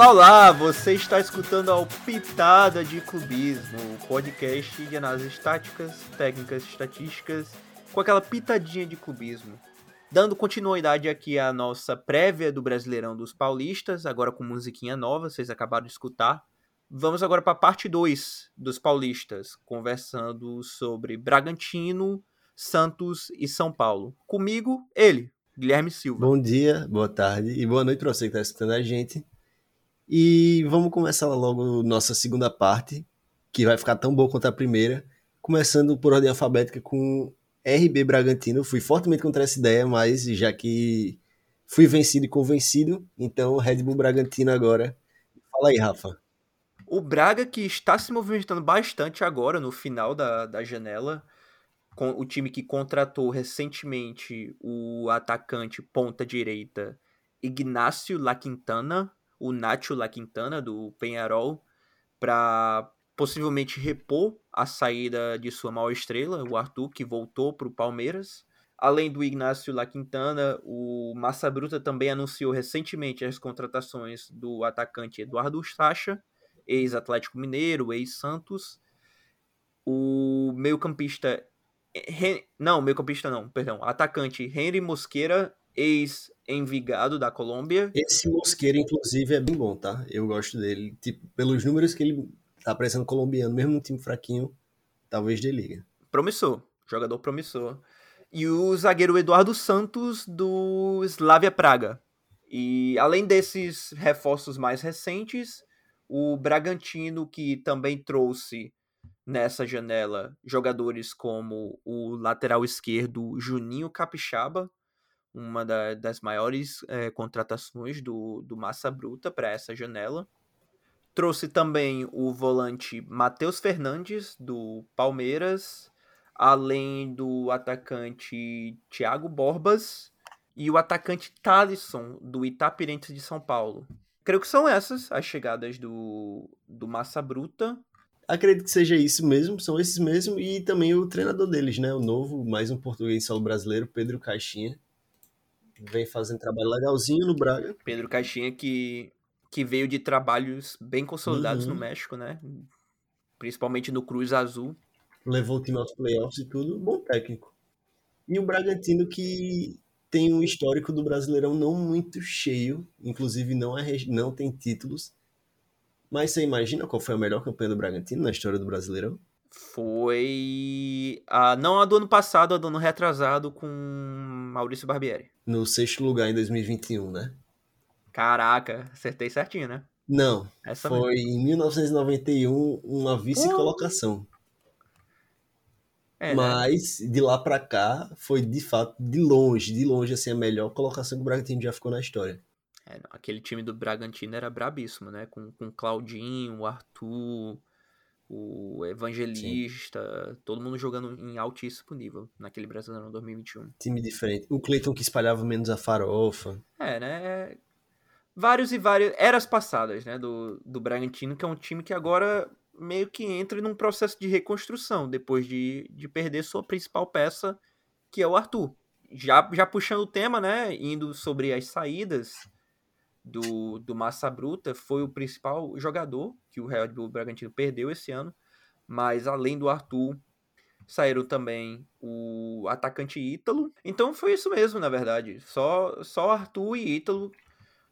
Olá, olá! Você está escutando a Pitada de Clubismo, o podcast de análises táticas, técnicas, estatísticas, com aquela pitadinha de clubismo. Dando continuidade aqui à nossa prévia do Brasileirão dos Paulistas, agora com musiquinha nova, vocês acabaram de escutar. Vamos agora para a parte 2 dos Paulistas, conversando sobre Bragantino, Santos e São Paulo. Comigo, ele, Guilherme Silva. Bom dia, boa tarde e boa noite para você que está escutando a gente. E vamos começar logo nossa segunda parte, que vai ficar tão boa quanto a primeira, começando por ordem alfabética com RB Bragantino. Fui fortemente contra essa ideia, mas já que fui vencido e convencido, então Red Bull Bragantino agora. Fala aí, Rafa. O Braga que está se movimentando bastante agora no final da, da janela, com o time que contratou recentemente o atacante ponta direita Ignacio La Quintana, o Nacho La Quintana, do Penharol, para possivelmente repor a saída de sua maior estrela, o Arthur, que voltou para o Palmeiras. Além do Ignacio La Quintana, o Massa Bruta também anunciou recentemente as contratações do atacante Eduardo Sacha, ex-Atlético Mineiro, ex-Santos. O meio-campista. Não, meio-campista não, perdão. Atacante Henry Mosqueira ex-envigado da Colômbia. Esse Mosqueira, inclusive, é bem bom, tá? Eu gosto dele. Tipo, pelos números que ele tá parecendo colombiano, mesmo no time fraquinho, talvez de liga. Promissor, jogador promissor. E o zagueiro Eduardo Santos do Slavia Praga. E além desses reforços mais recentes, o Bragantino, que também trouxe nessa janela jogadores como o lateral esquerdo Juninho Capixaba, uma da, das maiores é, contratações do, do Massa Bruta para essa janela. Trouxe também o volante Matheus Fernandes, do Palmeiras, além do atacante Thiago Borbas e o atacante Thalisson, do Itapirense de São Paulo. Creio que são essas as chegadas do, do Massa Bruta. Acredito que seja isso mesmo, são esses mesmo, e também o treinador deles, né? O novo, mais um português solo brasileiro, Pedro Caixinha vem fazendo trabalho legalzinho no Braga. Pedro Caixinha que, que veio de trabalhos bem consolidados uhum. no México, né? Principalmente no Cruz Azul. Levou o time aos playoffs e tudo, bom técnico. E o Bragantino que tem um histórico do Brasileirão não muito cheio, inclusive não, é, não tem títulos. Mas você imagina qual foi a melhor campanha do Bragantino na história do Brasileirão? Foi. A, não a do ano passado, a do ano retrasado com Maurício Barbieri. No sexto lugar em 2021, né? Caraca, acertei certinho, né? Não. Essa foi mesmo. em 1991 uma vice-colocação. É, né? Mas né? de lá para cá foi de fato, de longe, de longe, assim, a melhor colocação que o Bragantino já ficou na história. É, não, aquele time do Bragantino era brabíssimo, né? Com, com Claudinho, o Arthur, o Evangelista, Sim. todo mundo jogando em altíssimo nível naquele Brasileirão 2021. Time diferente. O Cleiton que espalhava menos a farofa. É, né? Vários e várias eras passadas, né, do, do Bragantino, que é um time que agora meio que entra num processo de reconstrução depois de, de perder sua principal peça, que é o Arthur. Já, já puxando o tema, né, indo sobre as saídas, do, do Massa Bruta foi o principal jogador que o Real Bull Bragantino perdeu esse ano, mas além do Arthur, saíram também o atacante Ítalo. Então foi isso mesmo, na verdade. Só, só Arthur e Ítalo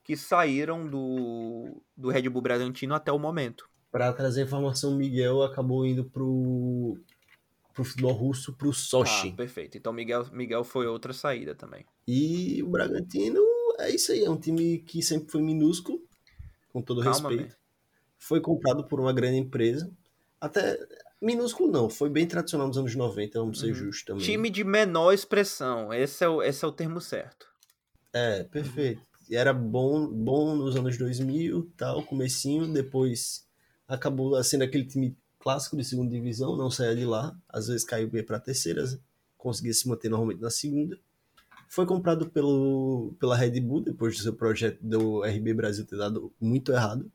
que saíram do, do Red Bull Bragantino até o momento. Para trazer informação, Miguel acabou indo pro pro futebol russo, pro Sochi. Ah, perfeito. Então Miguel, Miguel foi outra saída também. E o Bragantino é isso aí, é um time que sempre foi minúsculo, com todo Calma, respeito. Foi comprado por uma grande empresa. Até minúsculo não, foi bem tradicional nos anos 90, vamos ser uhum. justos também. Time de menor expressão, esse é o, esse é o termo certo. É, perfeito. era bom, bom nos anos 2000, tal, comecinho, depois acabou sendo aquele time clássico de segunda divisão, não saía de lá, às vezes caiu bem para terceira, conseguia se manter normalmente na segunda. Foi comprado pelo, pela Red Bull depois do seu projeto do RB Brasil ter dado muito errado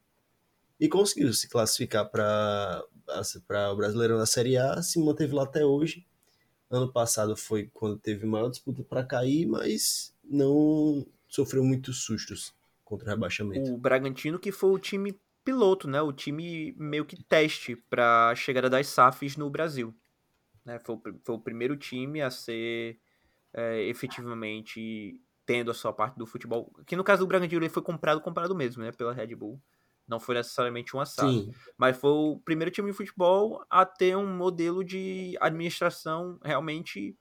e conseguiu se classificar para o Brasileirão da Série A, se manteve lá até hoje. Ano passado foi quando teve maior disputa para cair, mas não sofreu muitos sustos contra o rebaixamento. O Bragantino que foi o time piloto, né? O time meio que teste para a chegada das SAFs no Brasil. Né? Foi, foi o primeiro time a ser é, efetivamente tendo a sua parte do futebol. Que no caso do Bragantino ele foi comprado, comprado mesmo, né? Pela Red Bull. Não foi necessariamente uma SAF. Sim. Mas foi o primeiro time de futebol a ter um modelo de administração realmente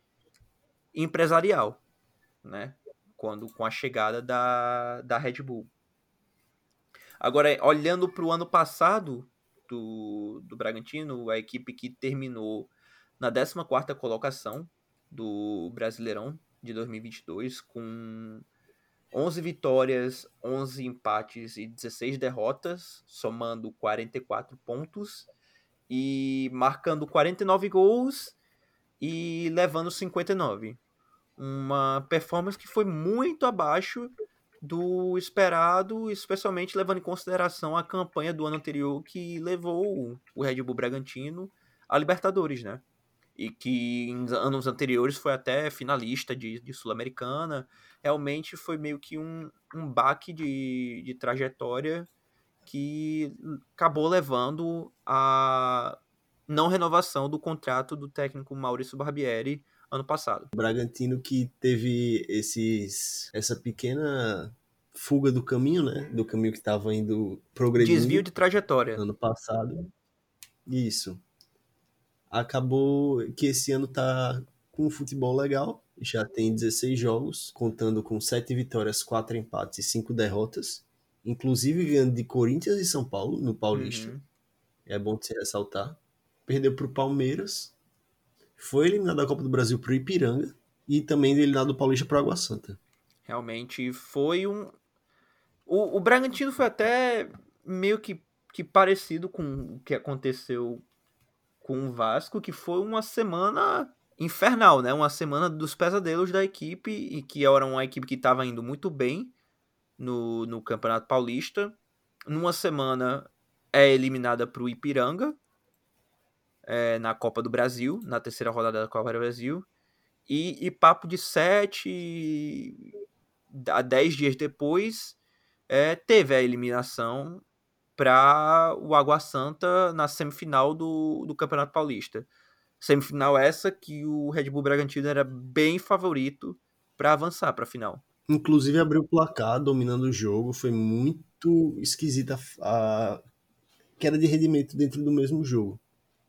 empresarial, né? Quando, com a chegada da, da Red Bull. Agora, olhando para o ano passado do, do Bragantino, a equipe que terminou na 14ª colocação do Brasileirão de 2022, com 11 vitórias, 11 empates e 16 derrotas, somando 44 pontos e marcando 49 gols e levando 59. Uma performance que foi muito abaixo do esperado, especialmente levando em consideração a campanha do ano anterior que levou o Red Bull Bragantino à Libertadores, né? E que em anos anteriores foi até finalista de, de Sul-Americana. Realmente foi meio que um, um baque de, de trajetória que acabou levando a não renovação do contrato do técnico Maurício Barbieri ano passado. O Bragantino que teve esses essa pequena fuga do caminho, né? Do caminho que estava indo progredindo. Desvio de trajetória. Ano passado. Isso. Acabou que esse ano tá com um futebol legal. Já tem 16 jogos, contando com 7 vitórias, 4 empates e 5 derrotas. Inclusive ganhando de Corinthians e São Paulo no Paulista. Uhum. É bom de se ressaltar. Perdeu para o Palmeiras, foi eliminado da Copa do Brasil para o Ipiranga e também eliminado do Paulista para o Água Santa. Realmente foi um. O, o Bragantino foi até meio que, que parecido com o que aconteceu com o Vasco, que foi uma semana infernal, né? Uma semana dos pesadelos da equipe e que era uma equipe que estava indo muito bem no, no Campeonato Paulista. Numa semana é eliminada para o Ipiranga, é, na Copa do Brasil, na terceira rodada da Copa do Brasil. E, e papo de sete a dez dias depois, é, teve a eliminação para o Água Santa na semifinal do, do Campeonato Paulista. Semifinal essa que o Red Bull Bragantino era bem favorito para avançar para a final. Inclusive abriu o placar, dominando o jogo, foi muito esquisita a queda de rendimento dentro do mesmo jogo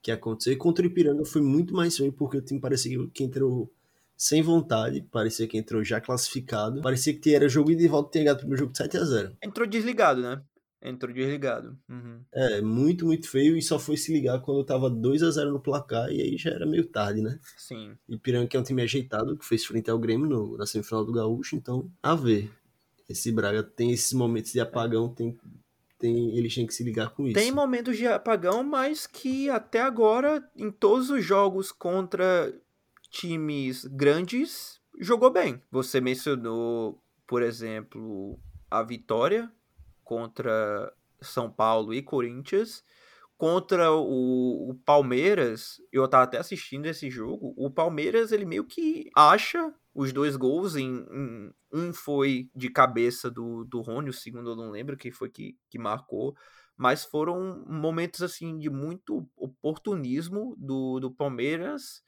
que aconteceu. E contra o Ipiranga foi muito mais feio, porque o time parecia que entrou sem vontade, parecia que entrou já classificado, parecia que era jogo de volta e tinha ganhado o jogo de 7 a 0 Entrou desligado, né? Entrou desligado. Uhum. É, muito, muito feio e só foi se ligar quando tava 2 a 0 no placar e aí já era meio tarde, né? Sim. Ipiranga que é um time ajeitado, que fez frente ao Grêmio no, na semifinal do Gaúcho, então a ver. Esse Braga tem esses momentos de apagão, tem tem, eles têm que se ligar com isso. Tem momentos de apagão, mas que até agora, em todos os jogos contra times grandes, jogou bem. Você mencionou, por exemplo, a vitória contra São Paulo e Corinthians. Contra o, o Palmeiras, eu tava até assistindo esse jogo. O Palmeiras, ele meio que acha os dois gols. Em, em, um foi de cabeça do, do Rony, o segundo eu não lembro quem foi que, que marcou. Mas foram momentos assim de muito oportunismo do, do Palmeiras,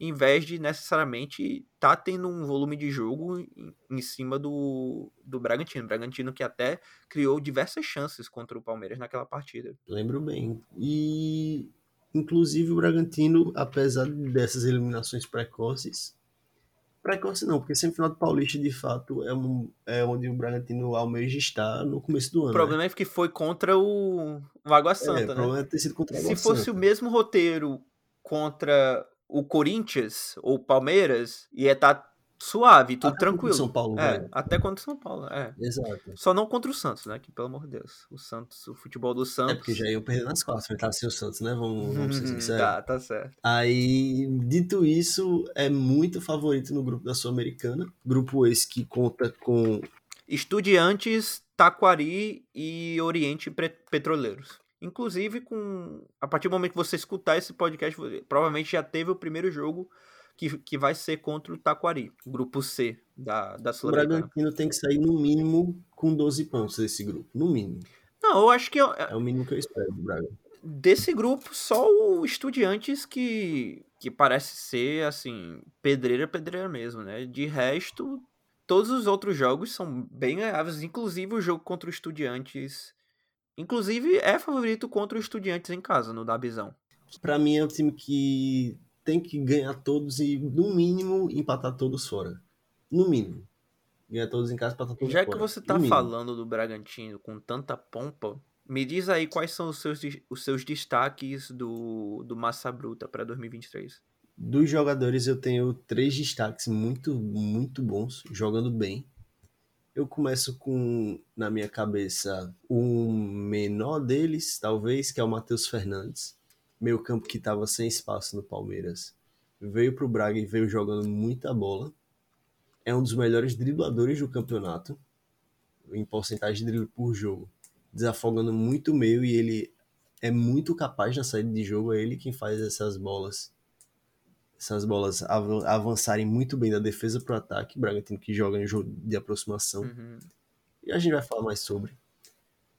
em vez de necessariamente estar tá tendo um volume de jogo em, em cima do, do Bragantino. Bragantino que até criou diversas chances contra o Palmeiras naquela partida. Lembro bem. E inclusive o Bragantino, apesar dessas eliminações precoces, precoce não, porque semifinal do Paulista, de fato, é, um, é onde o Bragantino almeja estar no começo do ano. O problema né? é que foi contra o, o Água Santa, é, né? O problema é ter sido contra o Água Se fosse Santa. o mesmo roteiro contra o Corinthians ou o Palmeiras, ia estar tá suave, tudo Até tranquilo. contra o São Paulo, é, velho. até contra o São Paulo, é. Exato. Só não contra o Santos, né? Que pelo amor de Deus. O Santos, o futebol do Santos. É porque já iam perder nas quartas, vai estar sem o Santos, né? Vamos, vamos ser Hum, sinceros. tá, tá certo. Aí, dito isso, é muito favorito no grupo da Sul-Americana. Grupo esse que conta com. Estudiantes, Taquari e Oriente Petroleiros. Inclusive, com a partir do momento que você escutar esse podcast, provavelmente já teve o primeiro jogo que, que vai ser contra o Taquari, grupo C da, da O Sul-Americana. Bragantino tem que sair no mínimo com 12 pontos desse grupo. No mínimo. Não, eu acho que eu- É o mínimo que eu espero do Braga. desse grupo, só o Estudiantes que, que parece ser, assim, pedreira, pedreira mesmo, né? De resto, todos os outros jogos são bem ganháveis, inclusive o jogo contra o Estudiantes. Inclusive, é favorito contra o Estudiantes em casa, no Dabizão. Pra mim é um time que tem que ganhar todos e, no mínimo, empatar todos fora. No mínimo. Ganhar todos em casa e empatar todos Já fora. que você tá falando do Bragantino com tanta pompa, me diz aí quais são os seus, os seus destaques do, do Massa Bruta para 2023. Dos jogadores eu tenho três destaques muito, muito bons, jogando bem. Eu começo com, na minha cabeça, o menor deles, talvez, que é o Matheus Fernandes. Meio campo que estava sem espaço no Palmeiras. Veio pro Braga e veio jogando muita bola. É um dos melhores dribladores do campeonato, em porcentagem de drible por jogo. Desafogando muito o meio e ele é muito capaz na saída de jogo. É ele quem faz essas bolas essas bolas av- avançarem muito bem da defesa para o ataque. Bragantino que joga em jogo de aproximação. Uhum. E a gente vai falar mais sobre.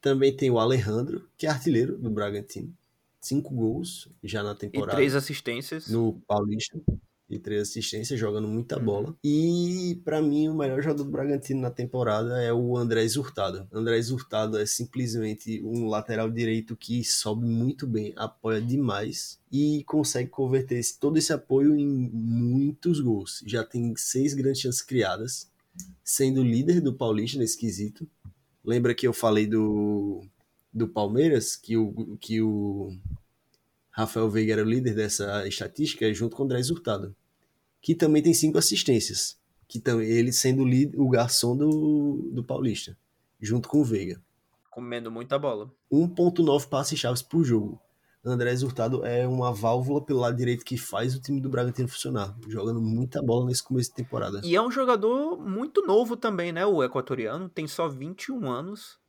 Também tem o Alejandro, que é artilheiro do Bragantino. Cinco gols já na E temporada. três assistências. no Paulista. E três assistências, jogando muita Uhum. bola. E para mim, o melhor jogador do Bragantino na temporada é o Andrés Hurtado. Andrés Hurtado é simplesmente um lateral direito que sobe muito bem, apoia demais e consegue converter todo esse apoio em muitos gols. Já tem seis grandes chances criadas, sendo líder do Paulista nesse quesito. Lembra que eu falei do, do Palmeiras, que o, que o Rafael Veiga era o líder dessa estatística, junto com o Andrés Hurtado, que também tem cinco assistências, que tam- ele sendo o, garçom do, do Paulista, junto com o Veiga. Comendo muita bola. 1.9 passes chaves por jogo. Andrés Hurtado é uma válvula pelo lado direito que faz o time do Bragantino funcionar, jogando muita bola nesse começo de temporada. E é um jogador muito novo também, né? O equatoriano. Tem só 21 anos.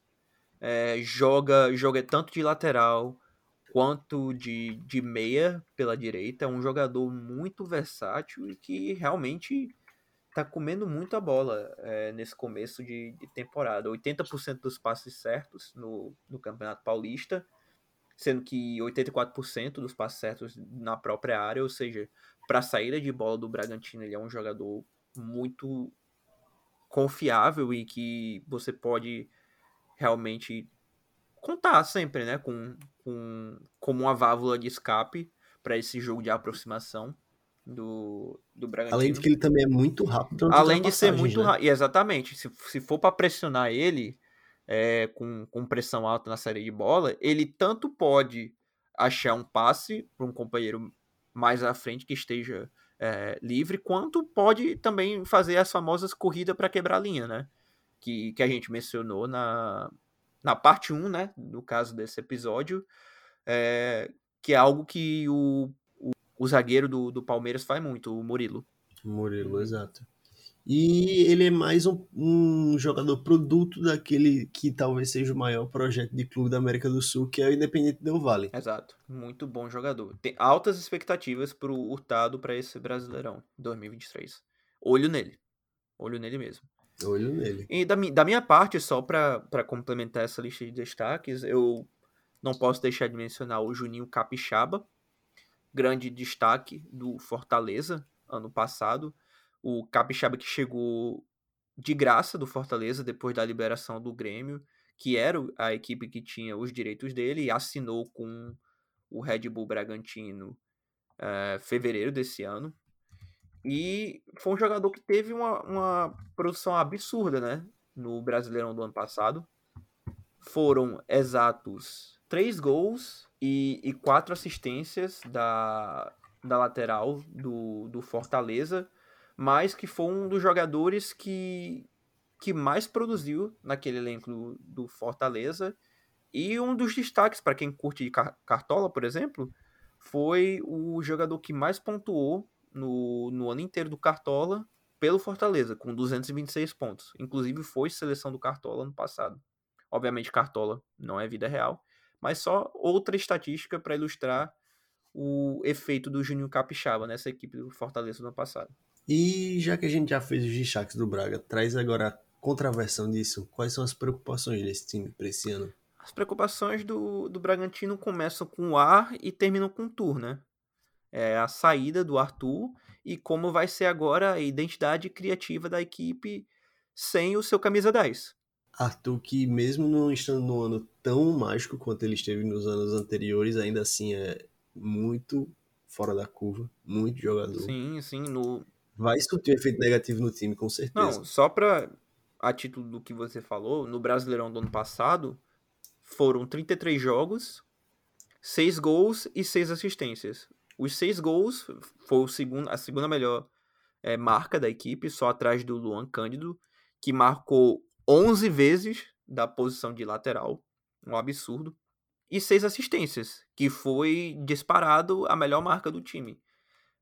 É, joga, joga tanto de lateral quanto de, de meia pela direita. É um jogador muito versátil e que realmente tá comendo muita bola é, nesse começo de, de temporada. 80% dos passes certos no, no Campeonato Paulista, sendo que 84% dos passes certos na própria área, ou seja, para a saída de bola do Bragantino, ele é um jogador muito confiável e que você pode realmente contar sempre, né, com, com como uma válvula de escape para esse jogo de aproximação do, do Bragantino. Além de que ele também é muito rápido. Além de ser muito né? rápido. Exatamente. Se, se for para pressionar ele é, com, com pressão alta na série de bola, ele tanto pode achar um passe para um companheiro mais à frente que esteja é, livre, quanto pode também fazer as famosas corridas para quebrar a linha, né? Que, que a gente mencionou na, na parte 1, né? No caso desse episódio, é, que é algo que o, o, o zagueiro do, do Palmeiras faz muito, o Murilo. Murilo, exato. E ele é mais um, um jogador produto daquele que talvez seja o maior projeto de clube da América do Sul, que é o Independente Del Vale. Exato. Muito bom jogador. Tem altas expectativas pro Hurtado para esse Brasileirão 2023. Olho nele. Olho nele mesmo. Olho nele. E da, da minha parte, só para complementar essa lista de destaques, eu não posso deixar de mencionar o Juninho Capixaba, grande destaque do Fortaleza ano passado. O Capixaba que chegou de graça do Fortaleza depois da liberação do Grêmio, que era a equipe que tinha os direitos dele, e assinou com o Red Bull Bragantino em fevereiro desse ano. E foi um jogador que teve uma, uma produção absurda, né? No Brasileirão do ano passado. Foram exatos três gols e, e quatro assistências da, da lateral do, do Fortaleza. mas que foi um dos jogadores que, que mais produziu naquele elenco do, do Fortaleza. E um dos destaques para quem curte Cartola, por exemplo, foi o jogador que mais pontuou no, no ano inteiro do Cartola pelo Fortaleza, com 226 pontos. Inclusive foi seleção do Cartola no passado. Obviamente, Cartola não é vida real, mas só outra estatística para ilustrar o efeito do Juninho Capixaba nessa equipe do Fortaleza no ano passado. E já que a gente já fez os destaques do Braga, traz agora a contraversão disso. Quais são as preocupações desse time para esse ano? As preocupações do, do Bragantino começam com o ar e terminam com o Tour, né? É a saída do Arthur e como vai ser agora a identidade criativa da equipe sem o seu camisa 10. Arthur, que mesmo não estando num ano tão mágico quanto ele esteve nos anos anteriores, ainda assim é muito fora da curva, muito jogador. Sim, sim. No... Vai surtir efeito negativo no time, com certeza. Não, só para a título do que você falou, no Brasileirão do ano passado, foram 33 jogos, 6 gols e 6 assistências. Os 6 gols foi segundo, a segunda melhor é, marca da equipe, só atrás do Luan Cândido, que marcou 11 vezes da posição de lateral. Um absurdo. E 6 assistências, que foi disparado a melhor marca do time.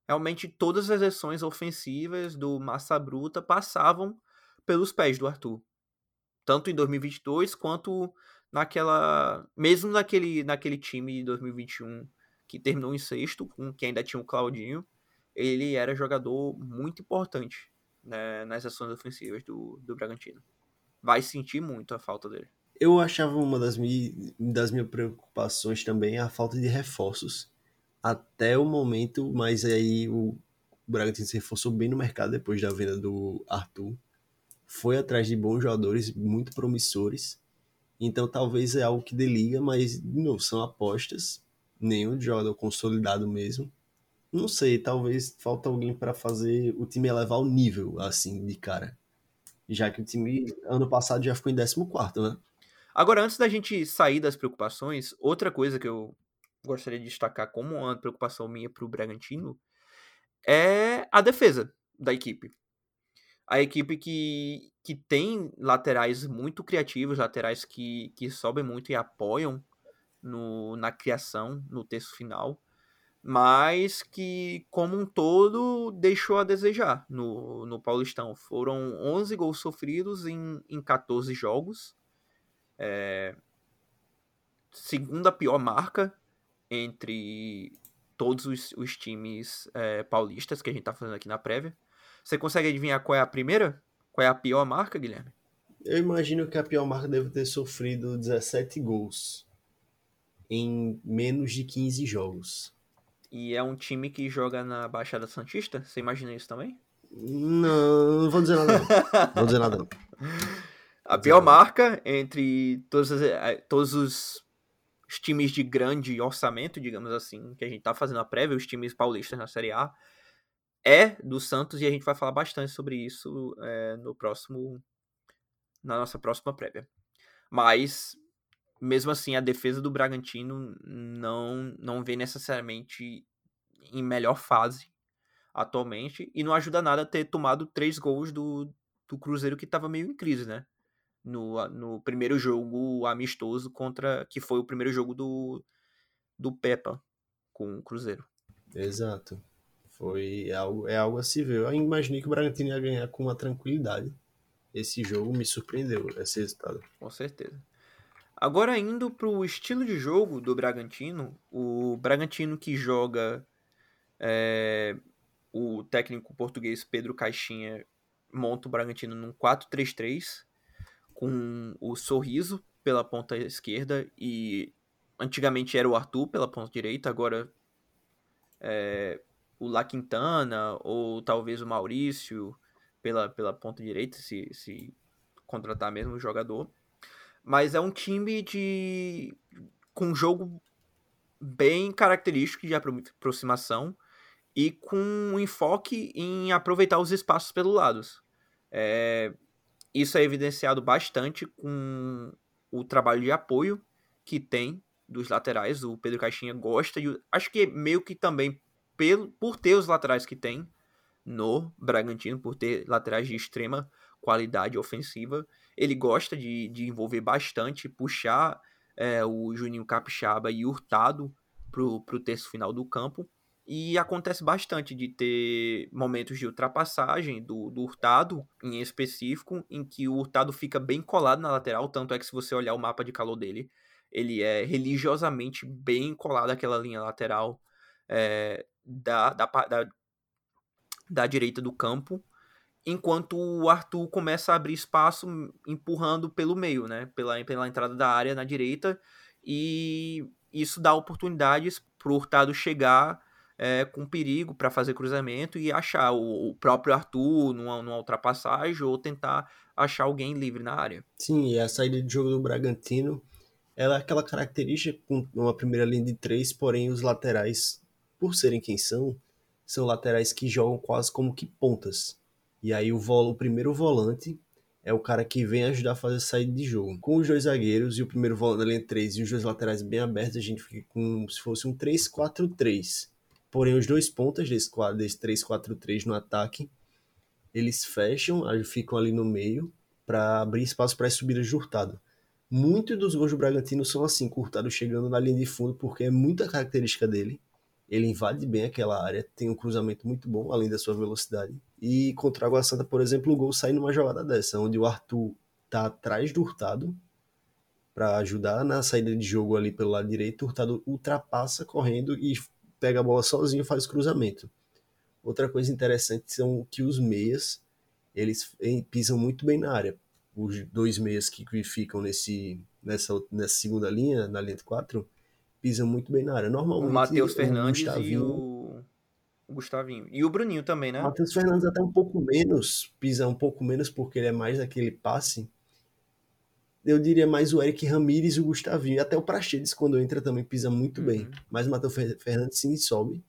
Realmente todas as ações ofensivas do Massa Bruta passavam pelos pés do Arthur. Tanto em 2022 quanto naquela. Mesmo naquele, naquele time de 2021 que terminou em sexto, com que ainda tinha o Claudinho, ele era jogador muito importante né, nas ações ofensivas do, do Bragantino. Vai sentir muito a falta dele. Eu achava uma das, mi, das minhas preocupações também a falta de reforços até o momento, mas aí o Bragantino se reforçou bem no mercado depois da venda do Arthur. Foi atrás de bons jogadores, muito promissores, então talvez é algo que deliga, mas não são apostas. Nenhum jogador consolidado mesmo. Não sei, talvez falta alguém para fazer o time elevar o nível, assim, de cara. Já que o time ano passado já ficou em 14, né? Agora, antes da gente sair das preocupações, outra coisa que eu gostaria de destacar como uma preocupação minha para o Bragantino é a defesa da equipe a equipe que, que tem laterais muito criativos, laterais que, que sobem muito e apoiam no, na criação, no texto final, mas que, como um todo, deixou a desejar no, no Paulistão. Foram 11 gols sofridos em, em 14 jogos. É, segunda pior marca entre todos os, os times é, paulistas que a gente está fazendo aqui na prévia. Você consegue adivinhar qual é a primeira? Qual é a pior marca, Guilherme? Eu imagino que a pior marca deve ter sofrido 17 gols em menos de 15 jogos. E é um time que joga na Baixada Santista? Você imagina isso também? Não, não vou dizer nada. Não. vou dizer nada. Não. A pior marca entre todos, eh, todos os, os, times de grande orçamento, digamos assim, que a gente tá fazendo a prévia, os times paulistas na Série A, é do Santos e a gente vai falar bastante sobre isso é, no próximo na nossa próxima prévia. Mas mesmo assim a defesa do Bragantino não não vem necessariamente em melhor fase atualmente e não ajuda nada ter tomado três gols do, do Cruzeiro que estava meio em crise, né? No, no primeiro jogo amistoso contra que foi o primeiro jogo do do Pepa com o Cruzeiro. Exato. Foi algo, é algo a se ver. Eu imaginei que o Bragantino ia ganhar com uma tranquilidade. Esse jogo me surpreendeu, esse resultado. Com certeza. Agora indo para o estilo de jogo do Bragantino, o Bragantino que joga é, o técnico português Pedro Caixinha monta o Bragantino num 4-3-3 com o Sorriso pela ponta esquerda e antigamente era o Arthur pela ponta direita, agora é, o La Quintana ou talvez o Maurício pela, pela ponta direita, se, se contratar mesmo o jogador. Mas é um time de com jogo bem característico de aproximação e com um enfoque em aproveitar os espaços pelos lados. É, isso é evidenciado bastante com o trabalho de apoio que tem dos laterais. O Pedro Caixinha gosta e acho que meio que também pelo, por ter os laterais que tem, no Bragantino por ter laterais de extrema qualidade ofensiva. Ele gosta de, de envolver bastante, puxar é, o Juninho Capixaba e Hurtado pro, pro terço final do campo. E acontece bastante de ter momentos de ultrapassagem do, do Hurtado, em específico, em que o Hurtado fica bem colado na lateral, tanto é que se você olhar o mapa de calor dele, ele é religiosamente bem colado àquela linha lateral é, da, da, da, da direita do campo, enquanto o Arthur começa a abrir espaço empurrando pelo meio, né? Pela, pela entrada da área na direita, e isso dá oportunidades para o Hurtado chegar é, com perigo para fazer cruzamento e achar o, o, próprio Arthur numa, numa ultrapassagem ou tentar achar alguém livre na área. Sim, e a saída de jogo do Bragantino ela é aquela característica com uma primeira linha de três, porém os laterais, por serem quem são, são laterais que jogam quase como que pontas. E aí o, vol o primeiro volante é o cara que vem ajudar a fazer saída de jogo. Com os dois zagueiros e o primeiro volante da linha 3 e os dois laterais bem abertos, a gente fica com se fosse um 3-4-3. Porém, os dois pontas desse, desse 3-4-3 no ataque, eles fecham, ficam ali no meio para abrir espaço para as subidas de Hurtado. Muitos dos gols do Bragantino são assim, Hurtado chegando na linha de fundo, porque é muita característica dele. Ele invade bem aquela área, tem um cruzamento muito bom, além da sua velocidade. E contra a Água Santa, por exemplo, o gol sai numa jogada dessa, onde o Arthur tá atrás do Hurtado para ajudar na saída de jogo ali pelo lado direito. O Hurtado ultrapassa correndo e pega a bola sozinho e faz cruzamento. Outra coisa interessante são que os meias, eles pisam muito bem na área. Os dois meias que ficam nesse, nessa, nessa segunda linha, na linha de quatro, pisam muito bem na área. Normalmente, o Matheus Fernandes o e o... o Gustavinho. E o Bruninho também, né? O Matheus Fernandes até um pouco menos, pisa um pouco menos porque ele é mais daquele passe. Eu diria mais o Eric Ramírez e o Gustavinho. E até o Praxedes, quando entra, também pisa muito uhum. bem. Mas o Matheus Fernandes sim sobe.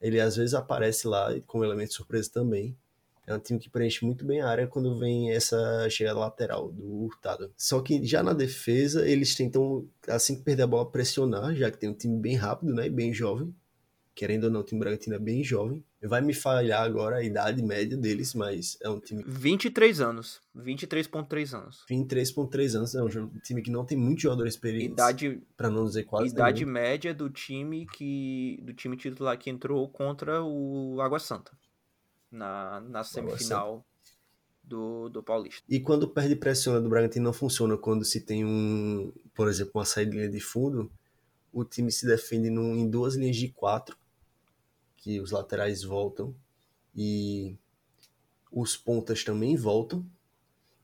Ele às vezes aparece lá como elemento surpresa também. É um time que preenche muito bem a área quando vem essa chegada lateral do Hurtado. Só que já na defesa, eles tentam, assim que perder a bola, pressionar, já que tem um time bem rápido né, e bem jovem. Querendo ou não, o time Bragantino é bem jovem. Vai me falhar agora a idade média deles, mas é um time. 23 anos. 23,3 anos. 23,3 anos. É um time que não tem muito jogador experiente. Idade. Para não dizer quase. Idade nenhum. média do time que. do time titular que entrou contra o Água Santa na, na semifinal do, do Paulista. E quando perde pressão do Bragantino não funciona quando se tem um, por exemplo, uma saída de fundo, o time se defende num, em duas linhas de quatro, que os laterais voltam e os pontas também voltam.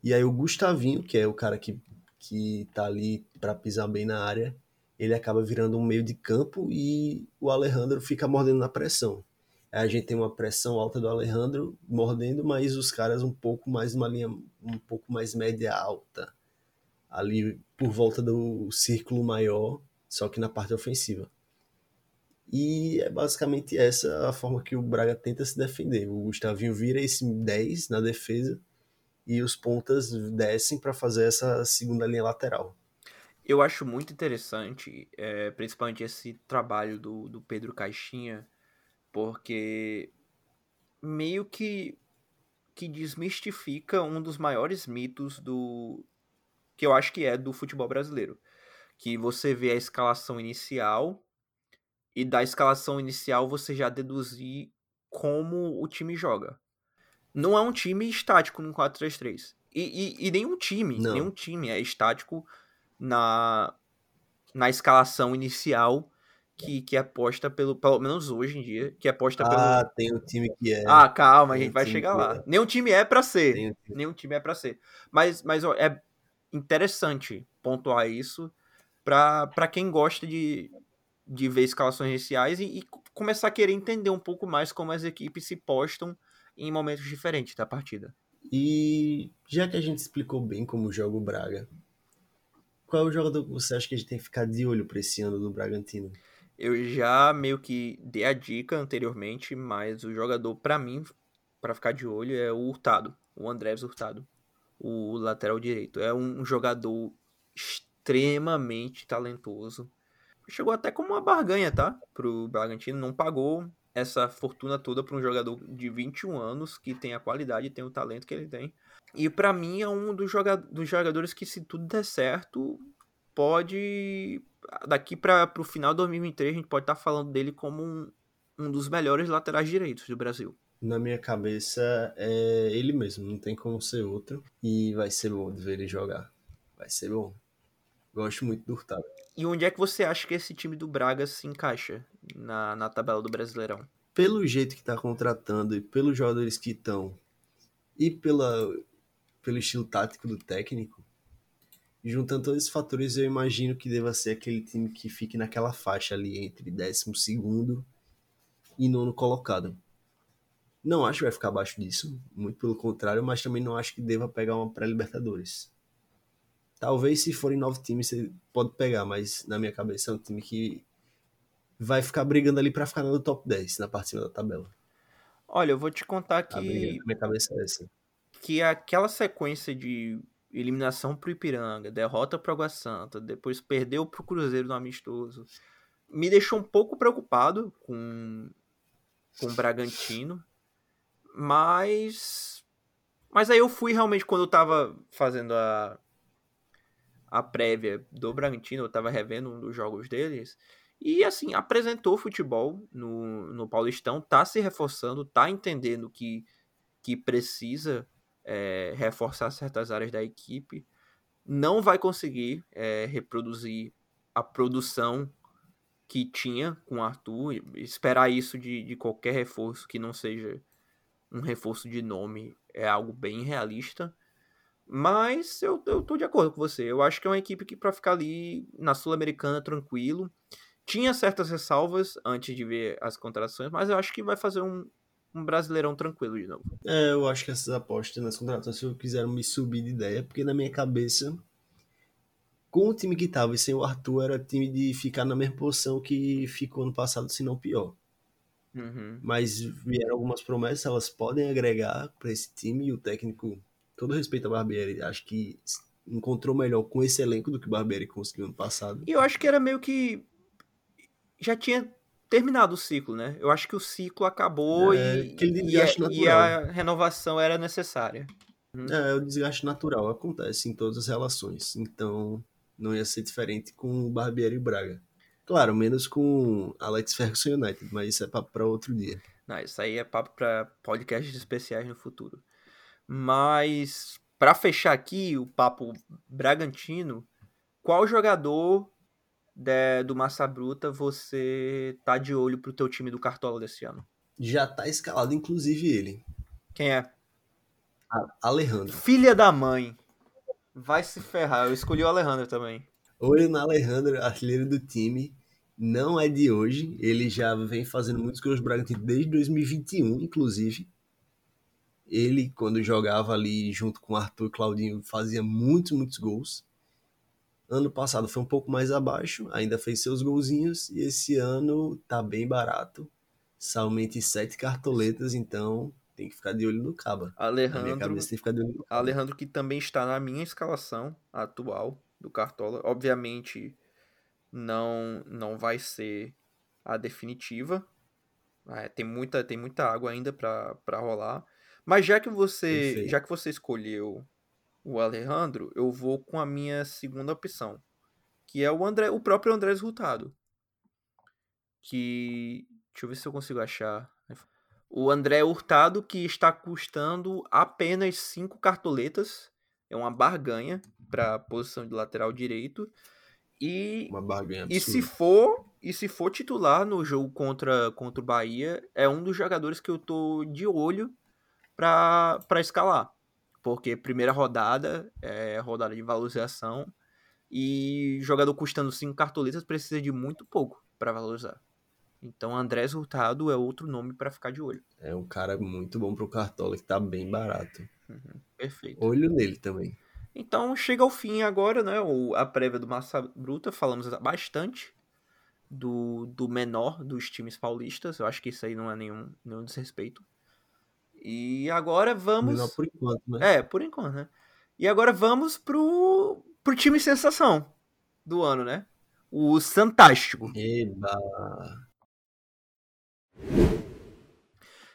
E aí o Gustavinho, que é o cara que, que tá ali para pisar bem na área, ele acaba virando um meio de campo e o Alejandro fica mordendo na pressão a gente tem uma pressão alta do Alejandro mordendo, mas os caras um pouco mais uma linha um pouco mais média alta ali por volta do círculo maior, só que na parte ofensiva. E é basicamente essa a forma que o Braga tenta se defender. O Gustavinho vira esse 10 na defesa e os pontas descem para fazer essa segunda linha lateral. Eu acho muito interessante, é, principalmente esse trabalho do, do Pedro Caixinha, porque meio que que desmistifica um dos maiores mitos do que eu acho que é do futebol brasileiro, que você vê a escalação inicial e da escalação inicial você já deduzir como o time joga. Não é um time estático no 4-3-3. E, e, e, nenhum time, Não. nenhum time é estático na, na escalação inicial que, que aposta pelo, pelo menos hoje em dia, que aposta ah, pelo. Ah, tem um time que é. Ah, calma, a gente vai chegar lá. É. Nenhum time é para ser. Um Nenhum time é para ser. Mas, mas ó, é interessante pontuar isso para quem gosta de, de ver escalações iniciais e, e, começar a querer entender um pouco mais como as equipes se postam em momentos diferentes da partida. E já que a gente explicou bem como joga o Braga, qual é o jogador que você acha que a gente tem que ficar de olho para esse ano do Bragantino? Eu já meio que dei a dica anteriormente, mas o jogador, para mim, para ficar de olho, é o Hurtado, o Andrés Hurtado, o lateral direito. É um jogador extremamente talentoso. Chegou até como uma barganha, tá? Pro Bragantino, não pagou. essa fortuna toda para um jogador de 21 anos que tem a qualidade, tem o talento que ele tem. E para mim é um dos, joga dos jogadores que, se tudo der certo, pode. Daqui para o final de 2023, a gente pode estar tá falando dele como um, um dos melhores laterais direitos do Brasil. Na minha cabeça é ele mesmo, não tem como ser outro. E vai ser bom de ver ele jogar. Vai ser bom. Gosto muito do Hurtado. E onde é que você acha que esse time do Braga se encaixa na, na tabela do Brasileirão? Pelo jeito que está contratando e pelos jogadores que estão e pela, pelo estilo tático do técnico, juntando todos esses fatores, eu imagino que deva ser aquele time que fique naquela faixa ali entre 12 e nono colocado. Não acho que vai ficar abaixo disso, muito pelo contrário, mas também não acho que deva pegar uma pré-Libertadores. Talvez se forem nove times você pode pegar, mas na minha cabeça é um time que vai ficar brigando ali para ficar no top 10, na parte cima da tabela. Olha, eu vou te contar que. A briga, minha cabeça é essa. Que aquela sequência de eliminação pro Ipiranga, derrota pro Água Santa, depois perdeu pro Cruzeiro no amistoso, me deixou um pouco preocupado com, com o Bragantino, mas. Mas aí eu fui realmente, quando eu tava fazendo a, a prévia do Bragantino, eu tava revendo um dos jogos deles. E assim, apresentou futebol no, no Paulistão, tá se reforçando, tá entendendo que, que precisa é, reforçar certas áreas da equipe. Não vai conseguir é, reproduzir a produção que tinha com o Arthur. Esperar isso de, de qualquer reforço que não seja um reforço de nome é algo bem realista. Mas eu, eu tô de acordo com você. Eu acho que é uma equipe que para ficar ali na Sul-Americana tranquilo. Tinha certas ressalvas antes de ver as contratações, mas eu acho que vai fazer um, um brasileirão tranquilo de novo. É, eu acho que essas apostas nas contratações quiseram me subir de ideia, porque na minha cabeça, com o time que tava e sem o Arthur, era time de ficar na mesma posição que ficou ano passado, se não pior. Uhum. Mas vieram algumas promessas, elas podem agregar para esse time e o técnico todo respeito a Barbieri, acho que encontrou melhor com esse elenco do que o Barbieri conseguiu ano passado. E eu acho que era meio que já tinha terminado o ciclo, né? Eu acho que o ciclo acabou é, e, e, a, e, a, renovação era necessária. Uhum. É, o desgaste natural acontece em todas as relações, então não ia ser diferente com o Barbieri e o Braga. Claro, menos com Alex Ferguson United, mas isso é papo para outro dia. Não, isso aí é papo para podcasts especiais no futuro. Mas para fechar aqui o papo Bragantino, qual jogador de, do Massa Bruta você tá de olho pro teu time do Cartola desse ano? Já tá escalado, inclusive ele. Quem é? Alejandro. Filha da mãe. Vai se ferrar. Eu escolhi o Alejandro também. Olho no Alejandro, artilheiro do time. Não é de hoje. Ele já vem fazendo muitos gols Bragantino desde 2021, inclusive. Ele, quando jogava ali junto com Arthur e Claudinho, fazia muitos, muitos gols. Ano passado foi um pouco mais abaixo, ainda fez seus golzinhos, e esse ano tá bem barato. Somente sete cartoletas, então tem que ficar de olho no Caba. Alejandro, tem que ficar de olho no Caba. Alejandro que também está na minha escalação atual do Cartola. Obviamente não não vai ser a definitiva. É, tem, muita, tem muita água ainda para rolar. Mas já que você, já que você escolheu o Alejandro, eu vou com a minha segunda opção, que é o André, o próprio André Resultado. Que deixa eu ver se eu consigo achar. O André Hurtado que está custando apenas cinco cartoletas, é uma barganha para a posição de lateral direito. E uma barganha absurda. E se for, e se for titular no jogo contra contra o Bahia, é um dos jogadores que eu tô de olho para escalar. Porque primeira rodada é rodada de valorização e jogador custando 5 cartoletas precisa de muito pouco para valorizar. Então Andrés Hurtado é outro nome para ficar de olho. É um cara muito bom pro Cartola que tá bem barato. Uhum, perfeito. Olho nele também. Então chega ao fim agora, né? O, a prévia do Massa Bruta. Falamos bastante do, do menor dos times paulistas. Eu acho que isso aí não é nenhum, nenhum desrespeito. E agora vamos. Não, por enquanto, né? É, por enquanto, né? E agora vamos pro, pro time sensação do ano, né? O Santástico. Eba!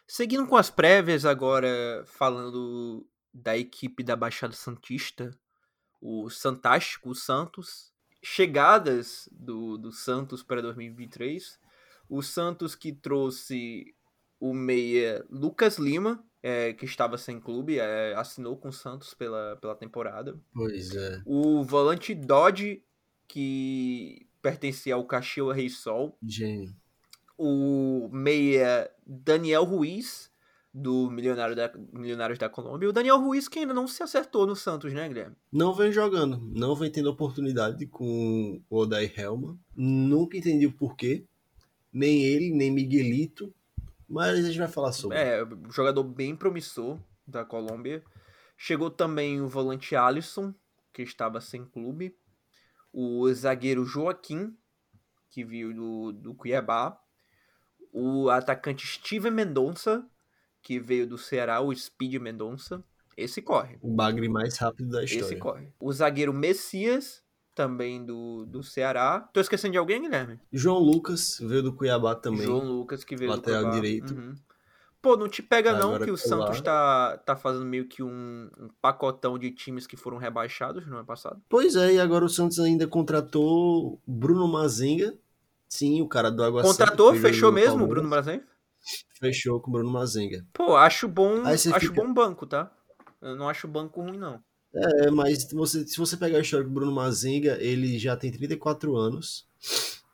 Seguindo com as prévias, agora falando da equipe da Baixada Santista, o Santástico, o Santos. Chegadas do, do Santos para 2023. O Santos que trouxe o meia Lucas Lima, é, que estava sem clube, é, assinou com o Santos pela, pela temporada. Pois é. O volante Dodge, que pertencia ao Caxias Rei Sol. Gênio. O meia Daniel Ruiz, do Milionário da, Milionários da Colômbia. E o Daniel Ruiz, que ainda não se acertou no Santos, né, Guilherme? Não vem jogando, não vem tendo oportunidade com o Odair Helma. Nunca entendi o porquê. Nem ele, nem Miguelito. Mas a gente vai falar sobre. É, jogador bem promissor da Colômbia. Chegou também o volante Alisson, que estava sem clube. O zagueiro Joaquim, que veio do, do Cuiabá. O atacante Steven Mendonça, que veio do Ceará, o Speed Mendonça. Esse corre. O bagre mais rápido da história. Esse corre. O zagueiro Messias, também do, do Ceará. Tô esquecendo de alguém, Guilherme? João Lucas veio do Cuiabá também. João Lucas, que veio lateral do Cuiabá. direito. Uhum. Pô, não te pega não Agora que o tá. Santos tá, tá fazendo meio que um, um pacotão de times que foram rebaixados no ano passado. Pois é, e agora o Santos ainda contratou Bruno Mazenga. Sim, o cara do Água Contratou, fechou mesmo o. Bruno Brasil? Fechou com o Bruno Mazenga. Pô, acho bom, acho fica- bom banco, tá? Eu não acho banco ruim, não. É, mas você, se você pegar a história do Bruno Mazenga, ele já tem 34 anos,